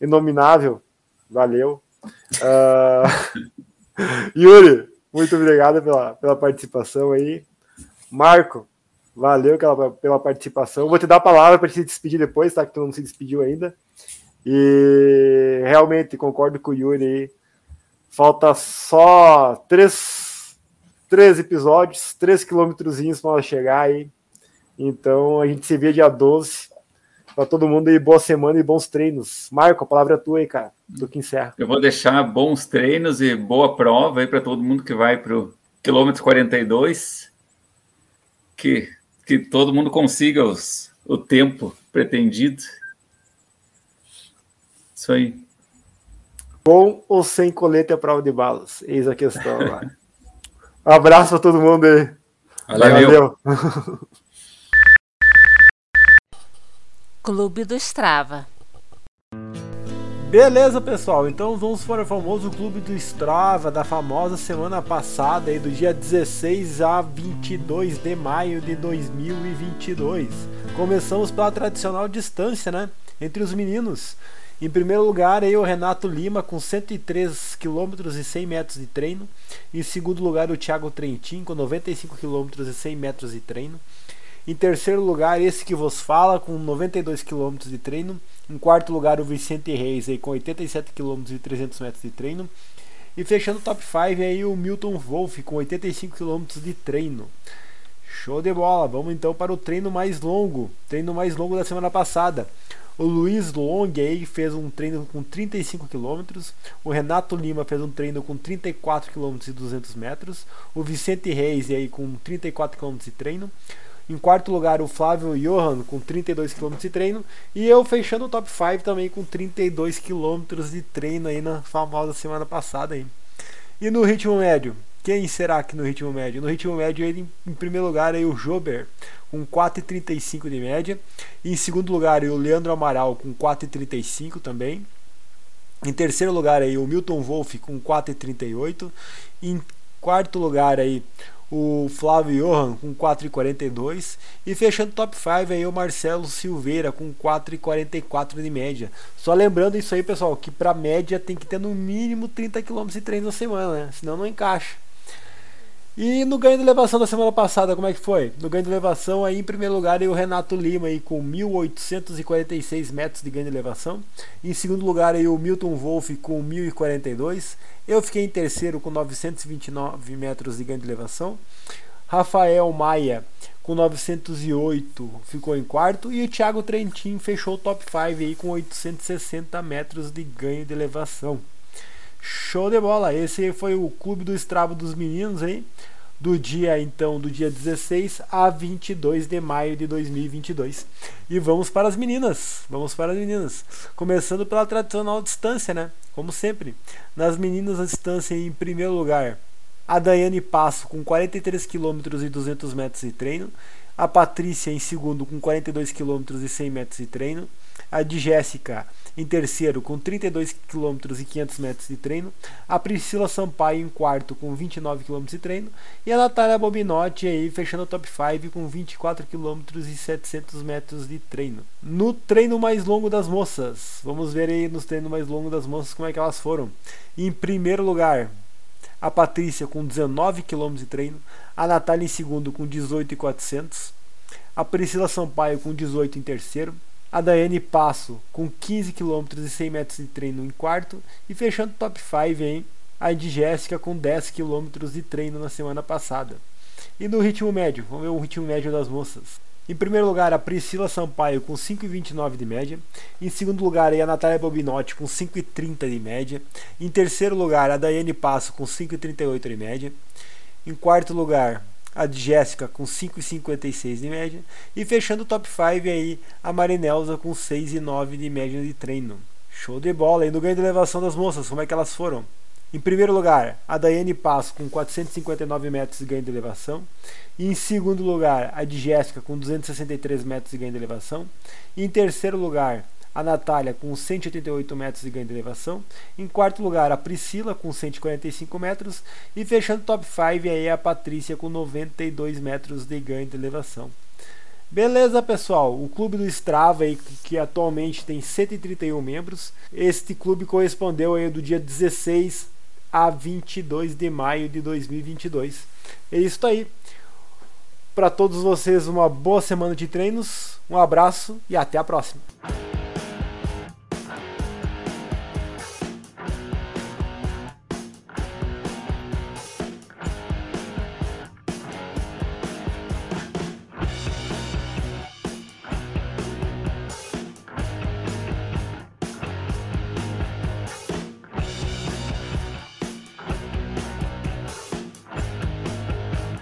Inominável, valeu. Uh, Yuri, muito obrigado pela, pela participação aí. Marco, valeu pela, pela participação. Vou te dar a palavra para se despedir depois, tá? Que tu não se despediu ainda. E realmente concordo com o Yuri aí. Falta só três, três episódios, três quilômetrozinhos para chegar aí. Então a gente se vê dia 12. Para todo mundo aí, boa semana e bons treinos. Marco, a palavra é tua aí, cara. Do que encerra. Eu vou deixar bons treinos e boa prova aí para todo mundo que vai para o quilômetro 42 que, que todo mundo consiga os, o tempo pretendido. Isso aí. Com ou sem colete à prova de balas? Eis a questão abraço para todo mundo aí. Valeu. Valeu. Clube do Strava. Beleza, pessoal. Então vamos para o famoso clube do Strava da famosa semana passada, aí do dia 16 a 22 de maio de 2022. Começamos pela tradicional distância, né, entre os meninos. Em primeiro lugar, aí o Renato Lima com 103 km e 100 metros de treino. Em segundo lugar, o Thiago Trentin com 95 km e 100 metros de treino. Em terceiro lugar, esse que vos fala com 92 km de treino. Em quarto lugar, o Vicente Reis aí, com 87 km e 300 metros de treino. E fechando o top 5 aí o Milton Wolff com 85 km de treino. Show de bola! Vamos então para o treino mais longo. Treino mais longo da semana passada. O Luiz Long aí fez um treino com 35 km. O Renato Lima fez um treino com 34 km e 200 metros. O Vicente Reis aí com 34 km de treino. Em quarto lugar, o Flávio Johan com 32 km de treino. E eu fechando o top 5 também com 32 km de treino aí na famosa semana passada. Aí. E no ritmo médio? Quem será que no ritmo médio? No ritmo médio, ele em primeiro lugar aí o Jober com 4,35 de média. E em segundo lugar, o Leandro Amaral com 4,35 também. Em terceiro lugar aí o Milton Wolff com 4,38. Em quarto lugar aí o Flávio Johan com 4,42 e fechando top 5 aí o Marcelo Silveira com 4,44 de média. Só lembrando isso aí, pessoal, que para média tem que ter no mínimo 30 km de treino na semana, né? Senão não encaixa. E no ganho de elevação da semana passada, como é que foi? No ganho de elevação, aí em primeiro lugar, o Renato Lima aí com 1.846 metros de ganho de elevação. Em segundo lugar, aí o Milton Wolff com 1.042. Eu fiquei em terceiro com 929 metros de ganho de elevação. Rafael Maia com 908 ficou em quarto e o Thiago Trentin fechou o top 5 aí com 860 metros de ganho de elevação. Show de bola! Esse foi o clube do Strava dos meninos aí, do dia então do dia 16 a 22 de maio de 2022. E vamos para as meninas. Vamos para as meninas. Começando pela tradicional distância, né? Como sempre. Nas meninas a distância em primeiro lugar, a Daiane Passo com 43 km e 200 metros de treino, a Patrícia em segundo com 42 km e 100 metros de treino, a de Jéssica em terceiro com 32 km e 500 metros de treino, a Priscila Sampaio em quarto com 29 km de treino. E a Natália Bobinotti aí fechando o top 5 com 24 km e 700 metros de treino. No treino mais longo das moças, vamos ver aí nos treinos mais longos das moças como é que elas foram. Em primeiro lugar, a Patrícia com 19 km de treino, a Natália em segundo com 18,400, a Priscila Sampaio com 18 em terceiro, a Daiane Passo com 15 km e 100 metros de treino em quarto e fechando top 5 hein? a de Jéssica com 10 km de treino na semana passada. E no ritmo médio, vamos ver o ritmo médio das moças. Em primeiro lugar, a Priscila Sampaio com 5,29 de média. Em segundo lugar, a Natália Bobinotti com 5,30 de média. Em terceiro lugar, a Daiane Passo com 5,38 de média. Em quarto lugar, a Jéssica com 5,56 de média e fechando o top 5 aí a Marinelza com 6,9 de média de treino. Show de bola! E no ganho de elevação das moças, como é que elas foram? Em primeiro lugar, a Daiane Passo com 459 metros de ganho de elevação. E em segundo lugar, a de Jéssica com 263 metros de ganho de elevação. E em terceiro lugar, a Natália com 188 metros de ganho de elevação. Em quarto lugar, a Priscila com 145 metros. E fechando top 5 aí a Patrícia com 92 metros de ganho de elevação. Beleza, pessoal? O clube do Strava aí, que atualmente tem 131 membros. Este clube correspondeu aí do dia 16 a 22 de maio de 2022. É isso aí. Para todos vocês, uma boa semana de treinos. Um abraço e até a próxima.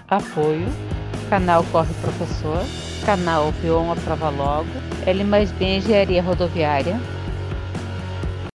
Apoio Canal Corre Professor, Canal P1 Prova Logo, L mais B Engenharia Rodoviária,